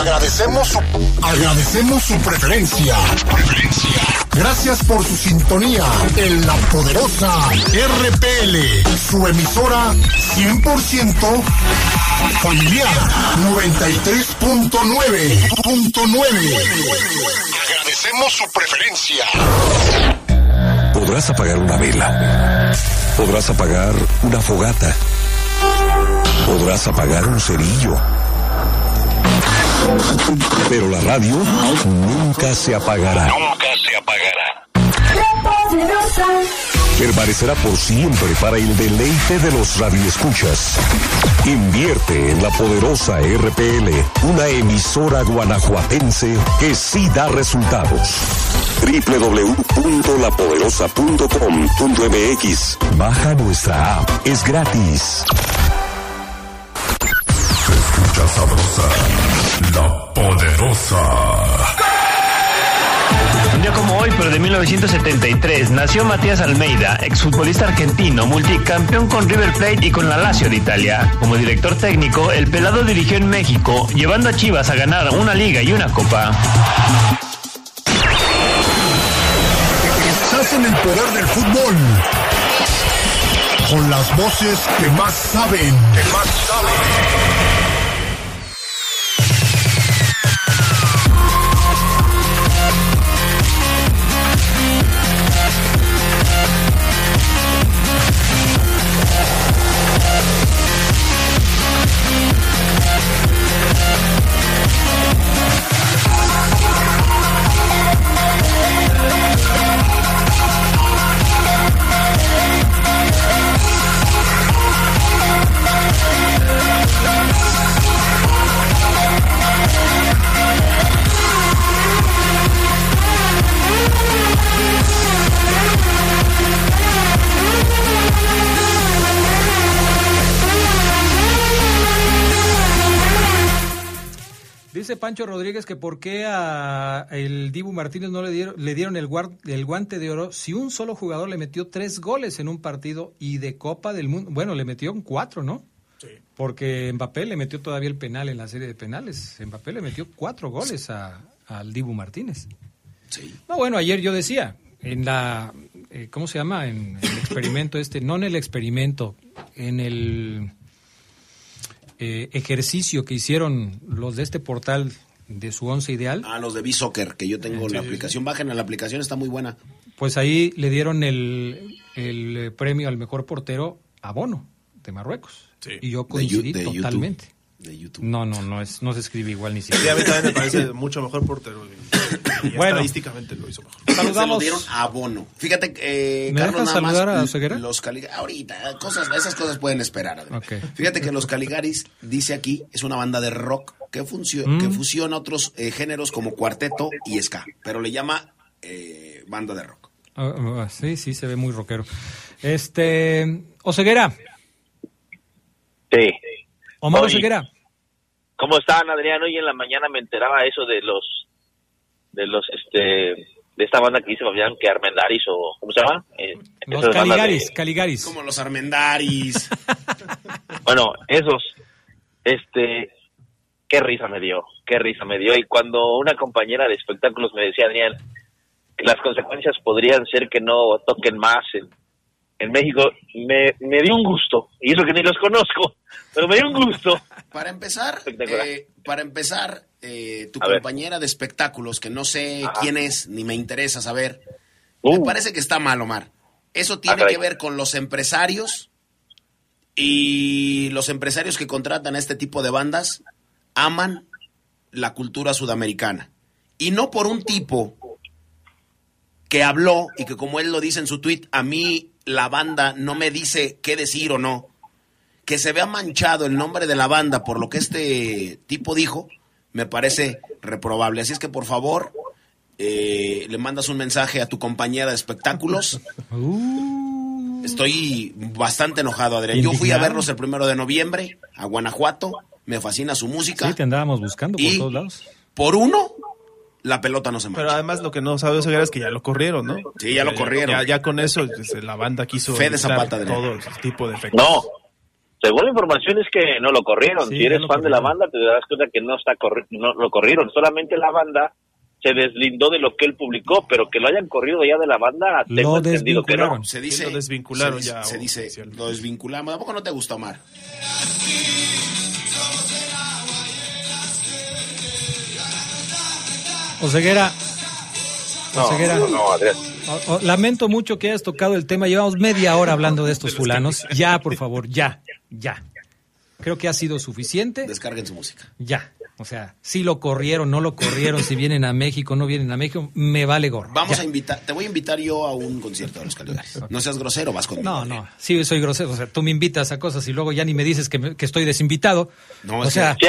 Agradecemos su, agradecemos su preferencia. Preferencia. Gracias por su sintonía en la poderosa RPL, su emisora 100% familiar 93.9.9. Agradecemos su preferencia. Podrás apagar una vela. Podrás apagar una fogata. Podrás apagar un cerillo. Pero la radio nunca se apagará. Nunca se apagará. Permanecerá por siempre para el deleite de los radioescuchas. Invierte en la poderosa RPL, una emisora guanajuatense que sí da resultados. www.lapoderosa.com.mx Baja nuestra app, es gratis. Escucha sabrosa, la poderosa. Un día como hoy, pero de 1973, nació Matías Almeida, exfutbolista argentino, multicampeón con River Plate y con la Lazio de Italia. Como director técnico, el pelado dirigió en México, llevando a Chivas a ganar una liga y una copa. Estás en el poder del fútbol. Con las voces que más saben. Que más saben. Dice Pancho Rodríguez que por qué a el Dibu Martínez no le dieron, le dieron el, guante de oro si un solo jugador le metió tres goles en un partido y de Copa del Mundo. Bueno, le metió cuatro, ¿no? Porque Mbappé le metió todavía el penal en la serie de penales. Mbappé le metió cuatro goles a, al Dibu Martínez. Sí. No, bueno, ayer yo decía, en la, eh, ¿cómo se llama? En el experimento este, no en el experimento, en el eh, ejercicio que hicieron los de este portal de su once ideal, Ah, los de B-Soccer, que yo tengo la aplicación. Bajen a la aplicación, está muy buena. pues ahí le dieron el, el eh, premio al mejor portero a Bono, de Marruecos. Y yo coincidí de YouTube. De YouTube. No, no, no, es, no se escribe igual ni Sí, a siquiera. mí también me parece mucho mejor. Y, Bueno. estadísticamente lo hizo mejor. Se lo Saludamos. dieron a Bono. Fíjate, eh, ¿Me Carlos, nada más, saludar a Oseguera? Los Caligaris, ahorita, cosas, esas cosas pueden esperar. Fíjate que los Caligaris, dice aquí, es una banda de rock que, funcio- Mm. que fusiona otros eh, géneros como cuarteto y ska, pero le llama eh, banda de rock. Ah, ah, sí, sí, se ve muy rockero. Este, Oseguera, Sí. Omar Oseguera. ¿Cómo están, Adrián? Hoy en la mañana me enteraba eso de los, de los, este, de esta banda que dice Fabián, que Armendaris o, ¿cómo se llama? Eh, Los de- Caligaris, Caligaris. Como los Armendaris. bueno, esos, este, qué risa me dio, qué risa me dio. Y cuando una compañera de espectáculos me decía, Adrián, que las consecuencias podrían ser que no toquen más en, en México, me, me dio un gusto. Y eso que ni los conozco, pero me dio un gusto. Para empezar, eh, para empezar, eh, tu A ver. compañera de espectáculos, que no sé Ajá. quién es, ni me interesa saber, Uh. me parece que está mal, Omar. Eso tiene que ver con los empresarios y los empresarios que contratan a este tipo de bandas aman la cultura sudamericana. Y no por un tipo que habló y que como él lo dice en su tweet, a mí la banda no me dice qué decir o no. Que se vea manchado el nombre de la banda por lo que este tipo dijo, me parece reprobable. Así es que por favor, eh, le mandas un mensaje a tu compañera de espectáculos. Estoy bastante enojado, Adrián. Yo fui a verlos el primero de noviembre a Guanajuato. Me fascina su música. Sí, te andábamos buscando por Y- todos lados. Por uno, la pelota no se mancha. Pero además lo que no sabe Oseguera es que ya lo corrieron, ¿no? Sí, ya lo corrieron. Ya, ya con eso pues, la banda quiso Fe de evitar Zapata, Adrián. todo ese tipo de efectos. No. Según la información es que no lo corrieron. Sí, si eres fan de la banda, te darás cuenta que no está corri- no lo corrieron. Solamente la banda se deslindó de lo que él publicó, pero que lo hayan corrido ya de la banda, tengo entendido que no. Se dice, lo desvincularon se, ya, Se dice, lo desvinculamos. ¿A poco no te gusta, Omar? Oseguera, No, Oseguera. no, no, Adrián. o- o- lamento mucho que hayas tocado el tema. Llevamos media hora hablando de estos fulanos. Ya, por favor, ya, ya. Creo que ha sido suficiente. Descarguen su música. Ya. O sea, si lo corrieron, no lo corrieron, si vienen a México, no vienen a México, me vale gorro. Vamos Ya. a invitar, te voy a invitar yo a un concierto de los Caligaris. No seas grosero, vas conmigo. No, no, sí soy grosero. O sea, tú me invitas a cosas y luego ya ni me dices que, me- que estoy desinvitado. No, o es sea, Sí,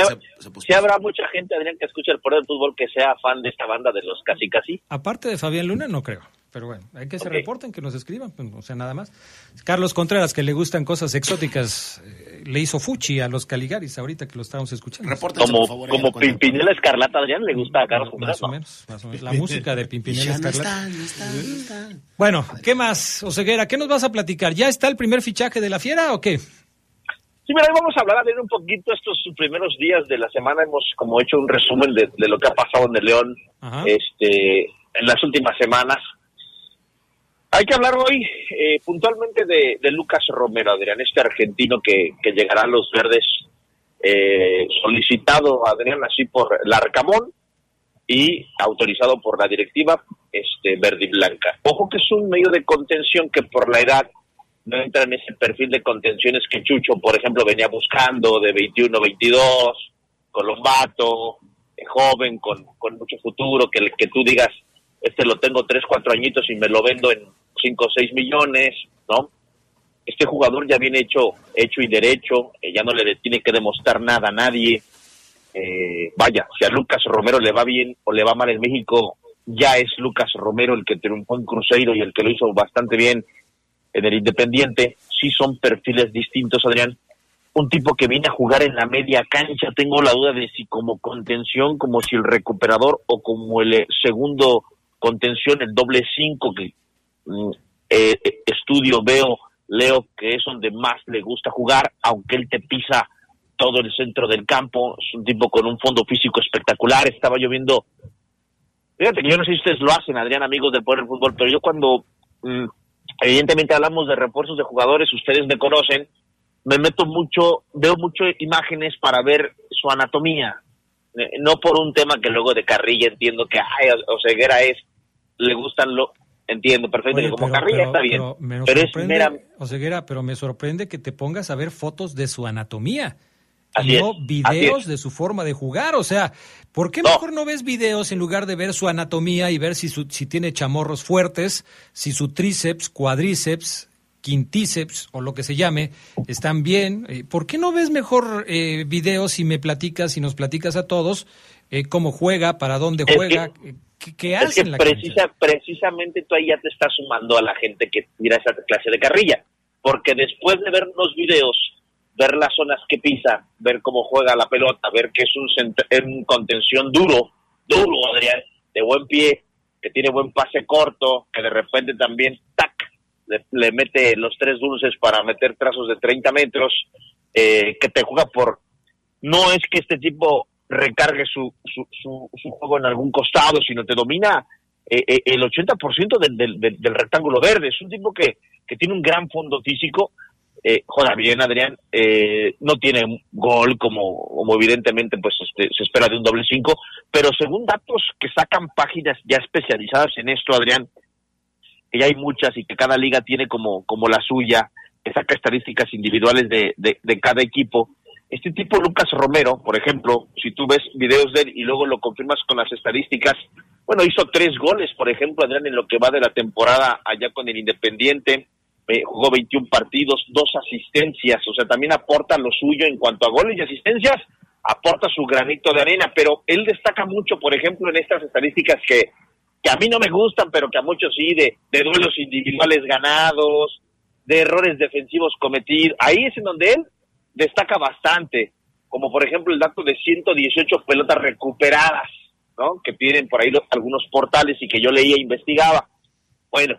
sí habrá mucha gente, Adrián, que escucha el poder del fútbol que sea fan de esta banda de los casi casi. aparte de Fabián Luna, no creo. Pero bueno, hay que se reporten, que nos escriban, pues, o sea, nada más. Carlos Contreras, que le gustan cosas exóticas, eh, le hizo fuchi a los Caligaris ahorita que lo estábamos escuchando. Como, como Pimpinela Escarlata, Adrián, le gusta a Carlos Más o ¿no? menos, más o menos. La música de Pimpinela Ya no Escarlata. está, no está, no está. Bueno, ¿qué más, Oseguera? ¿Qué nos vas a platicar? ¿Ya está el primer fichaje de la fiera o qué? Sí, mira, hoy vamos a hablar de un poquito estos primeros días de la semana. Hemos como hecho un resumen de, de lo que ha pasado en el León Ajá. este, en las últimas semanas. Hay que hablar hoy eh, puntualmente de, de Lucas Romero, Adrián, este argentino que, que llegará a los verdes, eh, solicitado, Adrián, así por Larcamón y autorizado por la directiva este, verde y blanca. Ojo que es un medio de contención que por la edad no entra en ese perfil de contenciones que Chucho, por ejemplo, venía buscando de 21, 22, Colombato, joven, con, con mucho futuro, que, que tú digas, este lo tengo 3, 4 añitos y me lo vendo en 5 o 6 millones, ¿no? Este jugador ya viene hecho, hecho y derecho, eh, ya no le tiene que demostrar nada a nadie. Eh, vaya, si a Lucas Romero le va bien o le va mal en México, ya es Lucas Romero el que triunfó en Cruzeiro y el que lo hizo bastante bien en el Independiente. Sí son perfiles distintos, Adrián. Un tipo que viene a jugar en la media cancha, tengo la duda de si como contención, como si el recuperador o como el eh, segundo contención, el doble cinco que eh, eh, estudio, veo Leo, que es donde más le gusta jugar, aunque él te pisa todo el centro del campo, es un tipo con un fondo físico espectacular, estaba lloviendo. Fíjate que yo no sé si ustedes lo hacen, Adrián, amigos del Poder del Fútbol, pero yo cuando mm, evidentemente hablamos de refuerzos de jugadores, ustedes me conocen, me meto mucho, veo mucho imágenes para ver su anatomía, Eh, no por un tema que luego de carrilla entiendo que ay, Oseguera es, le gustan lo, entiendo perfecto Oye, que como pero- carrilla pero- está bien, pero me pero es mera, Oseguera, pero me sorprende que te pongas a ver fotos de su anatomía. Así y no videos de su forma de jugar. O sea, ¿por qué mejor no ves videos en lugar de ver su anatomía y ver si, su- si tiene chamorros fuertes, si su tríceps, cuadríceps, quintíceps o lo que se llame están bien? Eh, ¿Por qué no ves mejor eh, videos y me platicas y nos platicas a todos eh, cómo juega, para dónde Es juega, eh, qué, qué es que en la cancha? precisa, precisamente tú ahí ya te estás sumando a la gente que tira esa clase de carrilla, porque después de ver los videos, ver las zonas que pisa, ver cómo juega la pelota, ver que es un, cent- es un contención duro, duro, Adrián, de buen pie, que tiene buen pase corto, que de repente también, tac, le, le mete los tres dulces para meter trazos de 30 metros, eh, que te juega por... No es que este tipo recargue su, su, su, su juego en algún costado, sino te domina eh, eh, el 80% del, del, del, rectángulo verde. Es un tipo que, que tiene un gran fondo físico. Eh, juega bien, Adrián. Eh, no tiene gol como, como evidentemente pues este, se espera de un doble cinco, pero según datos que sacan páginas ya especializadas en esto, Adrián, que ya hay muchas y que cada liga tiene como, como la suya, que saca estadísticas individuales de, de cada equipo. Este tipo, Lucas Romero, por ejemplo, si tú ves videos de él y luego lo confirmas con las estadísticas, bueno, hizo tres goles, por ejemplo, Adrián, en lo que va de la temporada allá con el Independiente, eh, jugó 21 partidos, dos asistencias, o sea, también aporta lo suyo en cuanto a goles y asistencias, aporta su granito de arena, pero él destaca mucho, por ejemplo, en estas estadísticas que, que a mí no me gustan, pero que a muchos sí, de, de duelos individuales ganados, de errores defensivos cometidos, ahí es en donde él destaca bastante, como por ejemplo el dato de 118 pelotas recuperadas, ¿no? Que tienen por ahí los- algunos portales y que yo leía e investigaba. Bueno,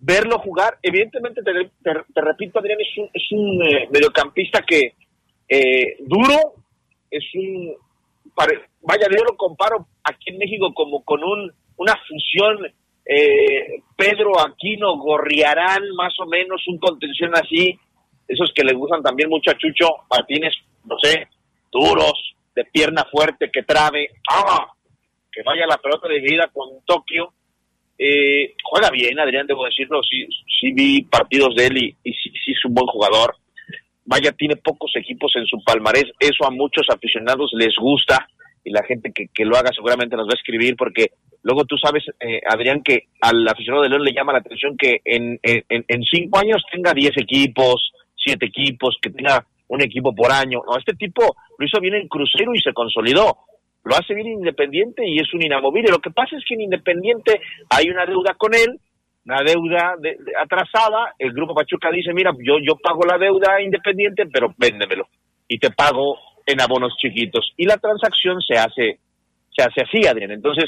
verlo jugar, evidentemente te, te- te repito, Adrián, es un, es un eh, mediocampista que eh, duro, es un, pare- vaya, yo lo comparo aquí en México como con un, una fusión eh, Pedro Aquino Gorriarán, más o menos, un contención así, esos que le gustan también mucho a Chucho Martínez, no sé, duros, de pierna fuerte, que trabe, ¡ah! que vaya la pelota dividida con Tokio. Eh, juega bien, Adrián, debo decirlo, sí, sí vi partidos de él y, y sí, sí es un buen jugador. Vaya, tiene pocos equipos en su palmarés, eso a muchos aficionados les gusta y la gente que, que lo haga seguramente nos va a escribir porque luego tú sabes, eh, Adrián, que al aficionado de León le llama la atención que en, en, en cinco años tenga 10 equipos, siete equipos, que tenga un equipo por año. No, este tipo lo hizo bien en Crucero y se consolidó. Lo hace bien Independiente y es un inamovible. Lo que pasa es que en Independiente hay una deuda con él, una deuda de- atrasada. El Grupo Pachuca dice, mira, yo, yo pago la deuda Independiente, pero véndemelo. Y te pago en abonos chiquitos. Y la transacción se hace, se hace así, Adrián. Entonces,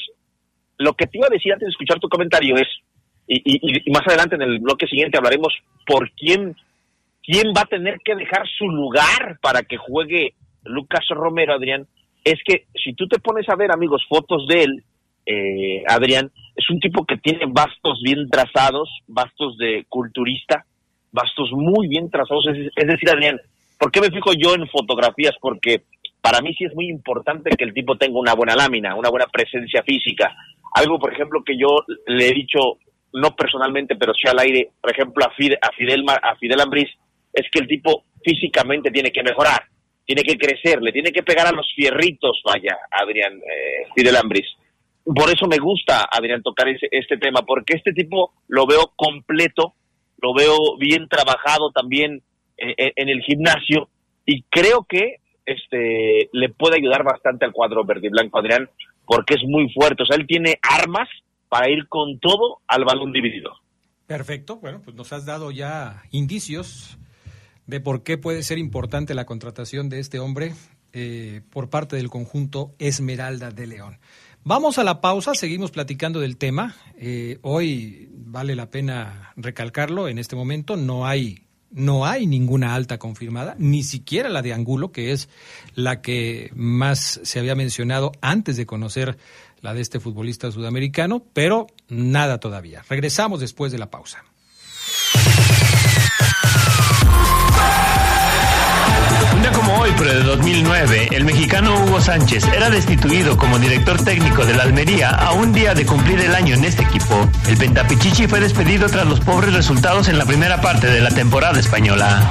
lo que te iba a decir antes de escuchar tu comentario es, y, y- y más adelante en el bloque siguiente hablaremos por quién, quién va a tener que dejar su lugar para que juegue Lucas Romero, Adrián, es que si tú te pones a ver, amigos, fotos de él, eh, Adrián, es un tipo que tiene bastos bien trazados, bastos de culturista, bastos muy bien trazados. Es, es decir, Adrián, ¿por qué me fijo yo en fotografías? Porque para mí sí es muy importante que el tipo tenga una buena lámina, una buena presencia física. Algo, por ejemplo, que yo le he dicho, no personalmente, pero sí al aire, por ejemplo, a Fidel, a Fidel, a Fidel Ambriz, es que el tipo físicamente tiene que mejorar, tiene que crecer, le tiene que pegar a los fierritos, vaya, Adrián, eh, Fidel Ambriz. Por eso me gusta, Adrián, tocar este tema, porque este tipo lo veo completo, lo veo bien trabajado también en, en- en el gimnasio y creo que este le puede ayudar bastante al cuadro verde y blanco, Adrián, porque es muy fuerte. O sea, él tiene armas para ir con todo al balón dividido. Perfecto, bueno, pues nos has dado ya indicios de por qué puede ser importante la contratación de este hombre eh, por parte del conjunto Esmeralda de León. Vamos a la pausa, seguimos platicando del tema. Eh, hoy vale la pena recalcarlo, en este momento no hay, no hay ninguna alta confirmada, ni siquiera la de Angulo, que es la que más se había mencionado antes de conocer la de este futbolista sudamericano, pero nada todavía. Regresamos después de la pausa. Como hoy, pero de 2009, el mexicano Hugo Sánchez era destituido como director técnico de la Almería a un día de cumplir el año en este equipo. El Pentapichichi fue despedido tras los pobres resultados en la primera parte de la temporada española.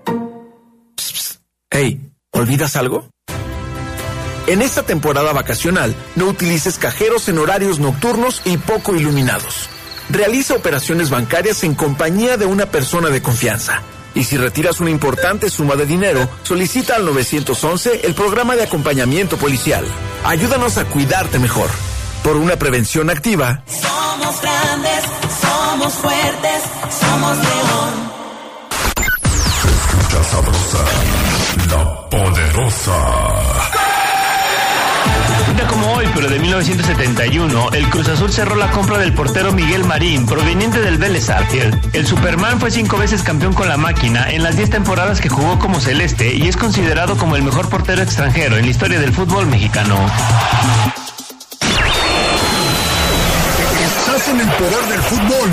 Hey, ¿olvidas algo? En esta temporada vacacional, no utilices cajeros en horarios nocturnos y poco iluminados. Realiza operaciones bancarias en compañía de una persona de confianza. Y si retiras una importante suma de dinero, solicita al 911 el programa de acompañamiento policial. Ayúdanos a cuidarte mejor. Por una prevención activa, Somos grandes, somos fuertes, somos león. Escucha sabrosa, poderosa. Como hoy, pero de 1971, el Cruz Azul cerró la compra del portero Miguel Marín, proveniente del Vélez Sarsfield. El Superman fue cinco veces campeón con la máquina en las diez temporadas que jugó como celeste y es considerado como el mejor portero extranjero en la historia del fútbol mexicano. Estás en el poder del fútbol.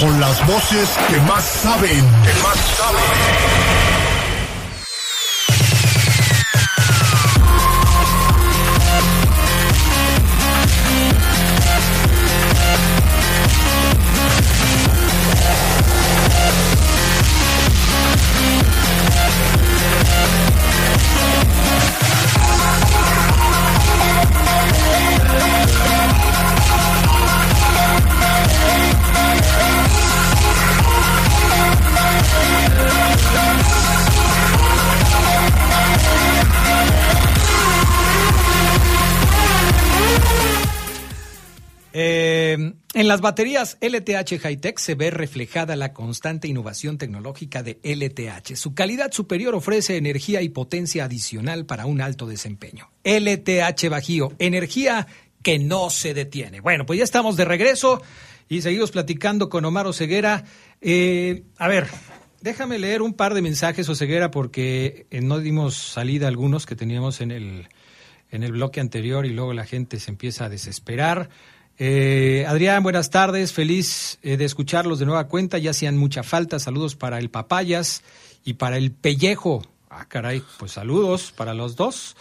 Con las voces que más saben. Que más saben. Las baterías LTH Hightech se ve reflejada la constante innovación tecnológica de LTH. Su calidad superior ofrece energía y potencia adicional para un alto desempeño. LTH Bajío, energía que no se detiene. Bueno, pues ya estamos de regreso y seguimos platicando con Omar Oseguera. Eh, a ver, déjame leer un par de mensajes, Oseguera, porque eh, no dimos salida a algunos que teníamos en el, en el bloque anterior y luego la gente se empieza a desesperar. Eh, Adrián, buenas tardes, feliz eh, de escucharlos de nueva cuenta, ya hacían mucha falta, saludos para el Papayas y para el Pellejo. Ah, caray, pues saludos para los dos.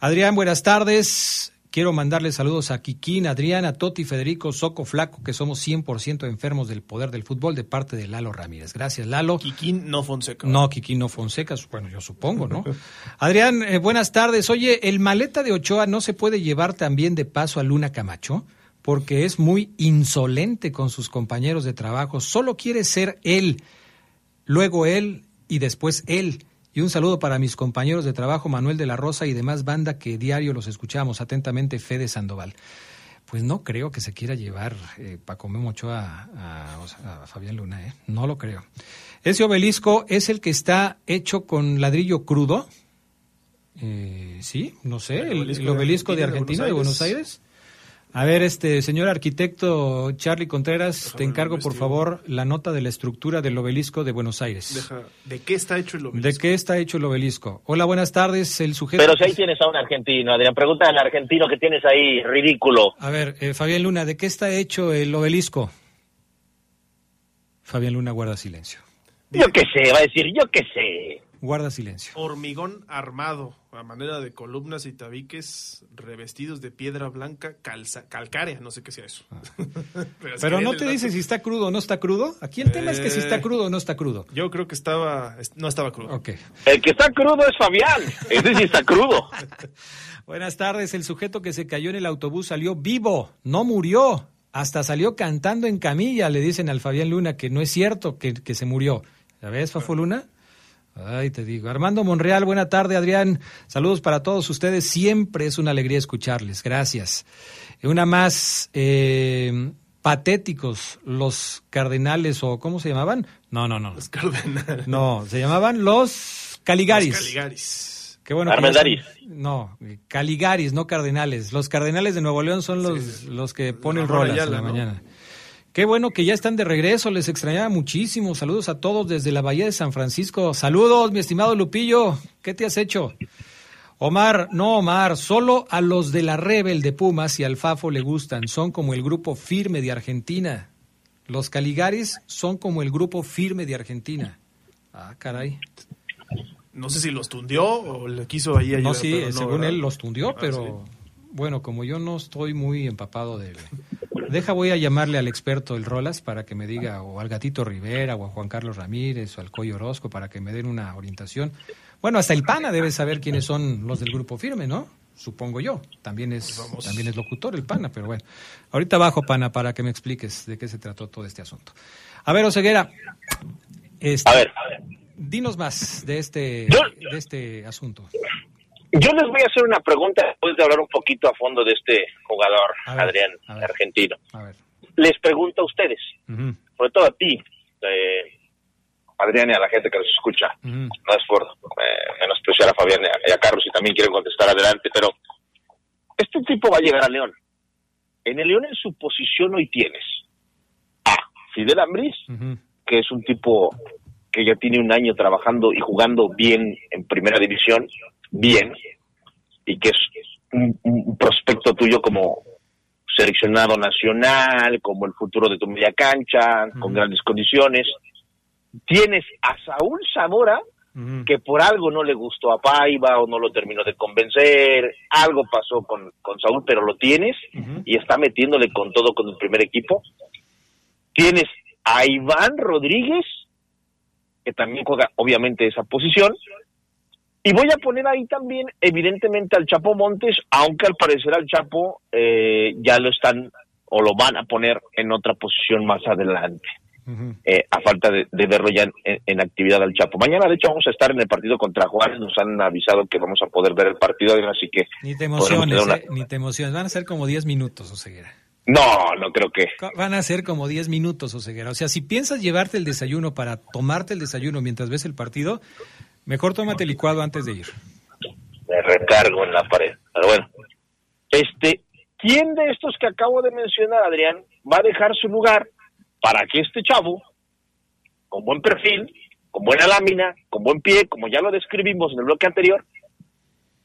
Adrián, buenas tardes. Quiero mandarle saludos a Kikín, Adrián, a Toti, Federico, Soco, Flaco, que somos 100% enfermos del poder del fútbol de parte de Lalo Ramírez. Gracias, Lalo. Kikín no Fonseca. No, Kikín no Fonseca, bueno, yo supongo, ¿no? Adrián, eh, buenas tardes. Oye, ¿el maleta de Ochoa no se puede llevar también de paso a Luna Camacho? Porque es muy insolente con sus compañeros de trabajo. Solo quiere ser él, luego él y después él. Y un saludo para mis compañeros de trabajo, Manuel de la Rosa y demás banda que diario los escuchamos. Atentamente, Fede Sandoval. Pues no creo que se quiera llevar eh, Paco Memo Ochoa a, a- a Fabián Luna, ¿eh? No lo creo. Ese obelisco es el que está hecho con ladrillo crudo. Eh, sí, no sé, el, obelisco el de obelisco de Argentina, de Argentina, de Buenos Buenos Aires. A ver, este señor arquitecto Charlie Contreras, te encargo por favor la nota de la estructura del obelisco de Buenos Aires. Deja- ¿De qué está hecho el obelisco? ¿De qué está hecho el obelisco? Hola, buenas tardes. El sujeto. Pero si ahí tienes a un argentino, Adrián, pregunta al argentino que tienes ahí, ridículo. A ver, eh, Fabián Luna, ¿de qué está hecho el obelisco? Fabián Luna guarda silencio. Yo qué sé, va a decir, yo qué sé. Guarda silencio. Hormigón armado, a manera de columnas y tabiques revestidos de piedra blanca calza, calcárea, no sé qué sea eso. Ah. Pero, no te dice si está crudo o no está crudo. Aquí el tema es que si está crudo o no está crudo. Yo creo que estaba, no estaba crudo. Ok. El que está crudo es Fabián. Ese sí está crudo. Buenas tardes. El sujeto que se cayó en el autobús salió vivo, no murió. Hasta salió cantando en camilla, le dicen al Fabián Luna que no es cierto que, que se murió. ¿Ya ves, Fafo Luna? Ay, te digo. Armando Monreal, buena tarde, Adrián. Saludos para todos ustedes. Siempre es una alegría escucharles. Gracias. Una más, eh, patéticos, los cardenales, o ¿cómo se llamaban? No, no, no. Los cardenales. No, se llamaban los Caligaris. Los Caligaris. Qué bueno. Armendaris. No, Caligaris, no Cardenales. Los Cardenales de Nuevo León son los, los que ponen rolas en la ¿no? mañana. Qué bueno que ya están de regreso, les extrañaba muchísimo. Saludos a todos desde la Bahía de San Francisco. Saludos, mi estimado Lupillo. ¿Qué te has hecho? Omar, no Omar, solo a los de la Rebel de Pumas y al Fafo le gustan. Son como el grupo firme de Argentina. Los Caligaris son como el grupo firme de Argentina. Ah, caray. No sé si los tundió o le quiso ahí ayudar. No, sí, no, según ¿verdad? él los tundió, Ah, pero bueno, como yo no estoy muy empapado de... Deja, voy a llamarle al experto el Rolas para que me diga, o al Gatito Rivera, o a Juan Carlos Ramírez, o al Coyo Orozco, para que me den una orientación. Bueno, hasta el PANA debe saber quiénes son los del Grupo Firme, ¿no? Supongo yo. También es, también es locutor el PANA, pero bueno. Ahorita bajo, PANA, para que me expliques de qué se trató todo este asunto. A ver, Oseguera. este, A ver, Dinos más de este, de este asunto. Yo les voy a hacer una pregunta después de hablar un poquito a fondo de este jugador, ver, Adrián, argentino. A ver. Les pregunto a ustedes, Ujú, sobre todo a ti, eh, Adrián, y a la gente que nos escucha. No es por eh, menospreciar a Fabián y a, y Carlos, si también quieren contestar adelante, pero este tipo va a llegar a León. En el León, en su posición hoy tienes a Fidel Ambriz, que es un tipo que ya tiene un año trabajando y jugando bien en primera división, bien, y que es un, un prospecto tuyo como seleccionado nacional, como el futuro de tu media cancha, con grandes condiciones. Tienes a Saúl Zamora, que por algo no le gustó a Paiva o no lo terminó de convencer, algo pasó con, con Saúl, pero lo tienes y está metiéndole con todo con el primer equipo. Tienes a Iván Rodríguez, que también juega obviamente esa posición. Y voy a poner ahí también, evidentemente, al Chapo Montes, aunque al parecer al Chapo eh, ya lo están o lo van a poner en otra posición más adelante eh, a falta de, de verlo ya en, actividad al Chapo. Mañana, de hecho, vamos a estar en el partido contra Juárez. Nos han avisado que vamos a poder ver el partido, así que... Ni te emociones, una- eh, ni te emociones. Van a ser como 10 minutos, Oseguera. No, no creo que... Van a ser como 10 minutos, Oseguera. O sea, si piensas llevarte el desayuno para tomarte el desayuno mientras ves el partido, mejor tómate licuado antes de ir. Me recargo en la pared. Pero bueno. Este, ¿quién de estos que acabo de mencionar, Adrián, va a dejar su lugar para que este chavo, con buen perfil, con buena lámina, con buen pie, como ya lo describimos en el bloque anterior,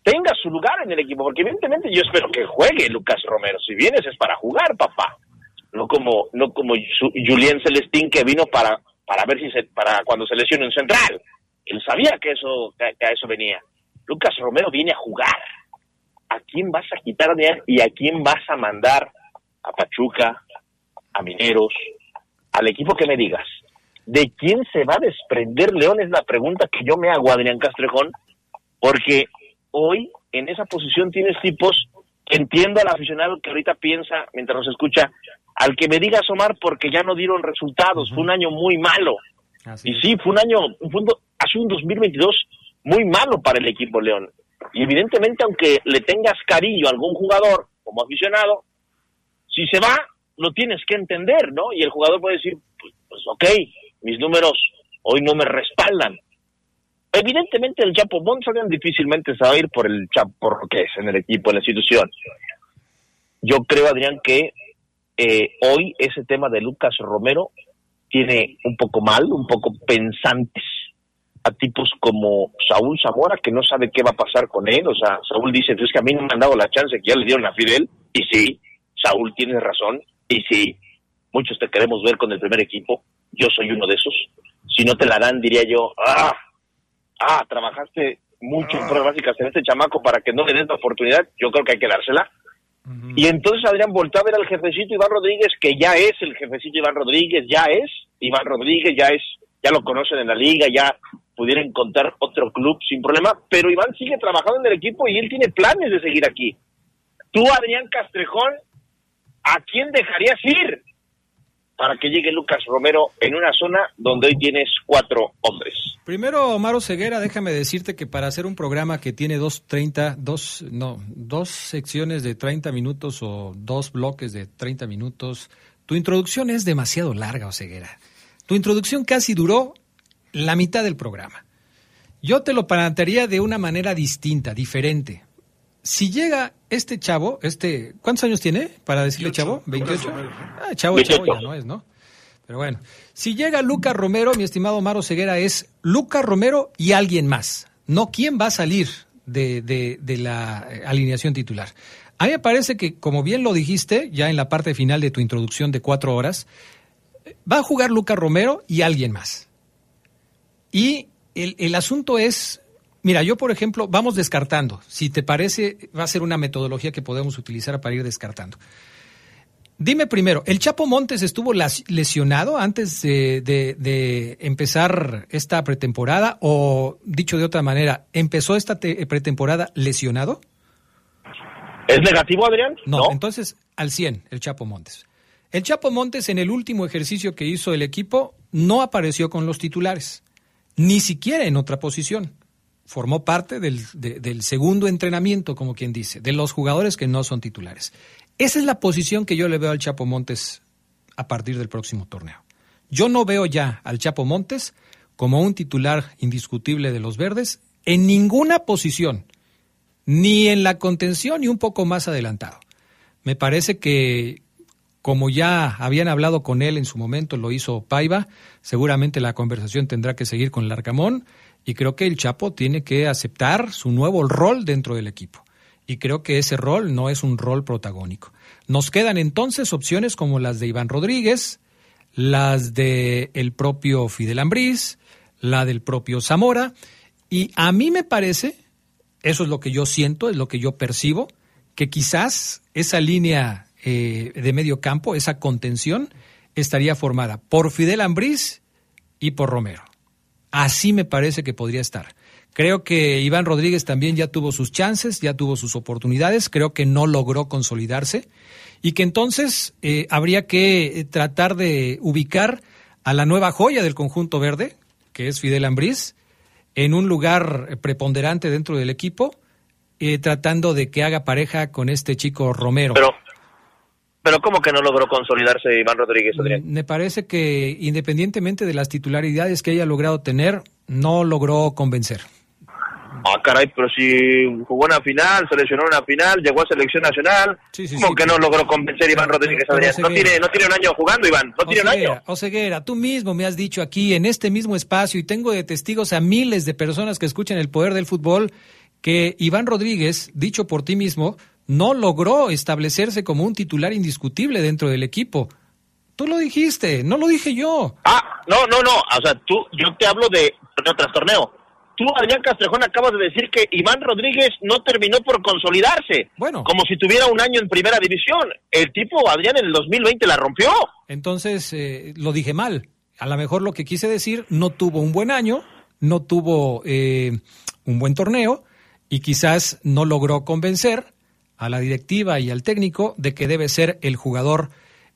tenga su lugar en el equipo? Porque evidentemente yo espero que juegue Lucas Romero. Si vienes es para jugar, papá. No como, no como Ju- Julián Celestín que vino para, para ver si se, para cuando se lesione en central. Él sabía que eso, que, a eso venía. Lucas Romero viene a jugar. ¿A quién vas a quitar de y a quién vas a mandar? A Pachuca, a Mineros, al equipo que me digas. ¿De quién se va a desprender León? Es la pregunta que yo me hago, Adrián Castrejón, porque hoy en esa posición tienes tipos, entiendo al aficionado que ahorita piensa, mientras nos escucha, al que me digas Omar, porque ya no dieron resultados, fue un año muy malo. Y sí, fue un año, fue un hace un 2022 muy malo para el equipo León. Y evidentemente, aunque le tengas cariño a algún jugador como aficionado, si se va, lo tienes que entender, ¿no? Y el jugador puede decir, pues, pues ok, mis números hoy no me respaldan. Evidentemente el Chapo Montes difícilmente se va a ir por el Chapo, por lo que es en el equipo, en la institución. Yo creo, Adrián, que eh, hoy ese tema de Lucas Romero tiene un poco mal, un poco pensantes a tipos como Saúl Zamora, que no sabe qué va a pasar con él. O sea, Saúl dice, es que a mí no me han dado la chance que ya le dieron a Fidel. Y sí, Saúl tiene razón. Y sí, muchos te queremos ver con el primer equipo. Yo soy uno de esos. Si no te la dan, diría yo, ah, ah, trabajaste mucho en pruebas básicas en este chamaco para que no le des la oportunidad, yo creo que hay que dársela. Y entonces Adrián volvió a ver al jefecito Iván Rodríguez, que ya es el jefecito Iván Rodríguez, ya es Iván Rodríguez, ya es, ya lo conocen en la liga, ya pudiera encontrar otro club sin problema, pero Iván sigue trabajando en el equipo y él tiene planes de seguir aquí. Tú, Adrián Castrejón, ¿a quién dejarías ir para que llegue Lucas Romero en una zona donde hoy tienes cuatro hombres? Primero, Omar Ceguera, déjame decirte que para hacer un programa que tiene dos treinta, dos, no, dos secciones de 30 minutos o dos bloques de 30 minutos, tu introducción es demasiado larga, Oseguera. Tu introducción casi duró la mitad del programa. Yo te lo plantearía de una manera distinta, diferente. Si llega este chavo, este, ¿cuántos años tiene para decirle chavo? 28. Ah, chavo, chavo ya no es, ¿no? Pero bueno, si llega Lucas Romero, mi estimado Maro Ceguera, es Lucas Romero y alguien más. No quién va a salir de, de, de la eh, alineación titular. A mí me parece que, como bien lo dijiste, ya en la parte final de tu introducción de cuatro horas, va a jugar Lucas Romero y alguien más. Y el, el, asunto es, mira, yo por ejemplo, vamos descartando. Si te parece, va a ser una metodología que podemos utilizar para ir descartando. Dime primero, ¿el Chapo Montes estuvo lesionado antes de, de, de empezar esta pretemporada? O, dicho de otra manera, ¿empezó esta pretemporada lesionado? ¿Es negativo, Adrián? No, no, entonces al 100, el Chapo Montes. El Chapo Montes en el último ejercicio que hizo el equipo no apareció con los titulares, ni siquiera en otra posición. Formó parte del, de, del segundo entrenamiento, como quien dice, de los jugadores que no son titulares. Esa es la posición que yo le veo al Chapo Montes a partir del próximo torneo. Yo no veo ya al Chapo Montes como un titular indiscutible de los verdes en ninguna posición, ni en la contención ni un poco más adelantado. Me parece que, como ya habían hablado con él en su momento, lo hizo Paiva, seguramente la conversación tendrá que seguir con el Arcamón y creo que el Chapo tiene que aceptar su nuevo rol dentro del equipo y creo que ese rol no es un rol protagónico. Nos quedan entonces opciones como las de Iván Rodríguez, las de el propio Fidel Ambriz, la del propio Zamora, y a mí me parece, eso es lo que yo siento, es lo que yo percibo, que quizás esa línea eh, de medio campo, esa contención, estaría formada por Fidel Ambriz y por Romero. Así me parece que podría estar. Creo que Iván Rodríguez también ya tuvo sus chances, ya tuvo sus oportunidades, creo que no logró consolidarse y que entonces eh, habría que eh, tratar de ubicar a la nueva joya del conjunto verde, que es Fidel Ambriz, en un lugar preponderante dentro del equipo, eh, tratando de que haga pareja con este chico Romero. Pero ¿cómo que no logró consolidarse Iván Rodríguez, Adrián? Me parece que independientemente de las titularidades que haya logrado tener, no logró convencer. Ah, caray, pero si jugó una final, seleccionó una final, llegó a selección nacional, sí, sí, ¿cómo sí, que no logró convencer a Iván Rodríguez Adrián? No tiene, no tiene un año jugando, Iván, no tiene un año. Oseguera, tú mismo me has dicho aquí, en este mismo espacio, y tengo de testigos a miles de personas que escuchan el poder del fútbol, que Iván Rodríguez, dicho por ti mismo, no logró establecerse como un titular indiscutible dentro del equipo. Tú lo dijiste, no lo dije yo. Ah, no, no, no, o sea, tú, yo te hablo de torneo tras torneo tú, Adrián Castrejón, acabas de decir que Iván Rodríguez no terminó por consolidarse. Bueno. Como si tuviera un año en primera división. El tipo, Adrián, en el 2020 la rompió. Entonces, eh, lo dije mal. A lo mejor lo que quise decir, no tuvo un buen año, no tuvo eh, un buen torneo y quizás no logró convencer a la directiva y al técnico de que debe ser el jugador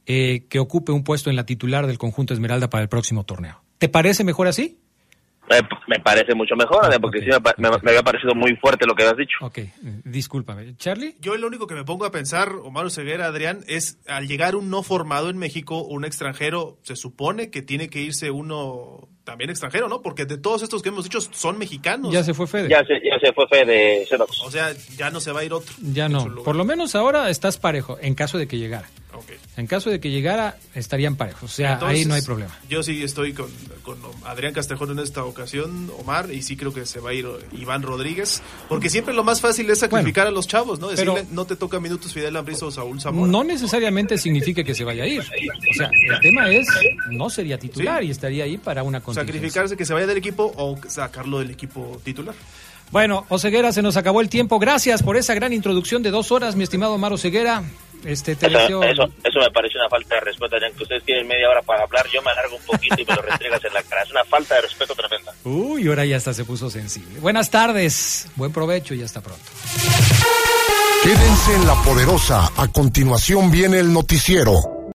eh, que ocupe un puesto en la titular del conjunto Esmeralda para el próximo torneo. ¿Te parece mejor así? Me, me, parece mucho mejor, porque okay, sí me, me, me, había parecido muy fuerte lo que has dicho. Ok, discúlpame. ¿Charlie? Yo lo único que me pongo a pensar, Omar Ceguera, Adrián, es al llegar un no formado en México, un extranjero, se supone que tiene que irse uno también extranjero, ¿no? Porque de todos estos que hemos dicho son mexicanos. Ya se fue Fede. Ya se, ya se fue Fede O sea, ya no se va a ir otro. Ya no. Por lo menos ahora estás parejo, en caso de que llegara. En caso de que llegara, estarían parejos. O sea, ahí no hay problema. Yo sí estoy con, con, Adrián Castejón en esta ocasión, Omar, y sí creo que se va a ir Iván Rodríguez, porque siempre lo más fácil es sacrificar a los chavos, ¿no? Decirle, no te toca minutos Fidel Ambrizo o Saúl Zamora. No necesariamente significa que se vaya a ir. O sea, el tema es, no sería titular y estaría ahí para una contingencia. Sacrificarse que se vaya del equipo o sacarlo del equipo titular. Bueno, Oseguera, se nos acabó el tiempo. Gracias por esa gran introducción de dos horas, mi estimado Omar Oseguera. Este, te eso, eso, me parece una falta de respeto, ya que ustedes tienen media hora para hablar, yo me alargo un poquito y me lo restregas en la cara. Es una falta de respeto tremenda. Uy, ahora ya hasta se puso sensible. Buenas tardes, buen provecho y hasta pronto. Quédense en la poderosa. A continuación viene el noticiero.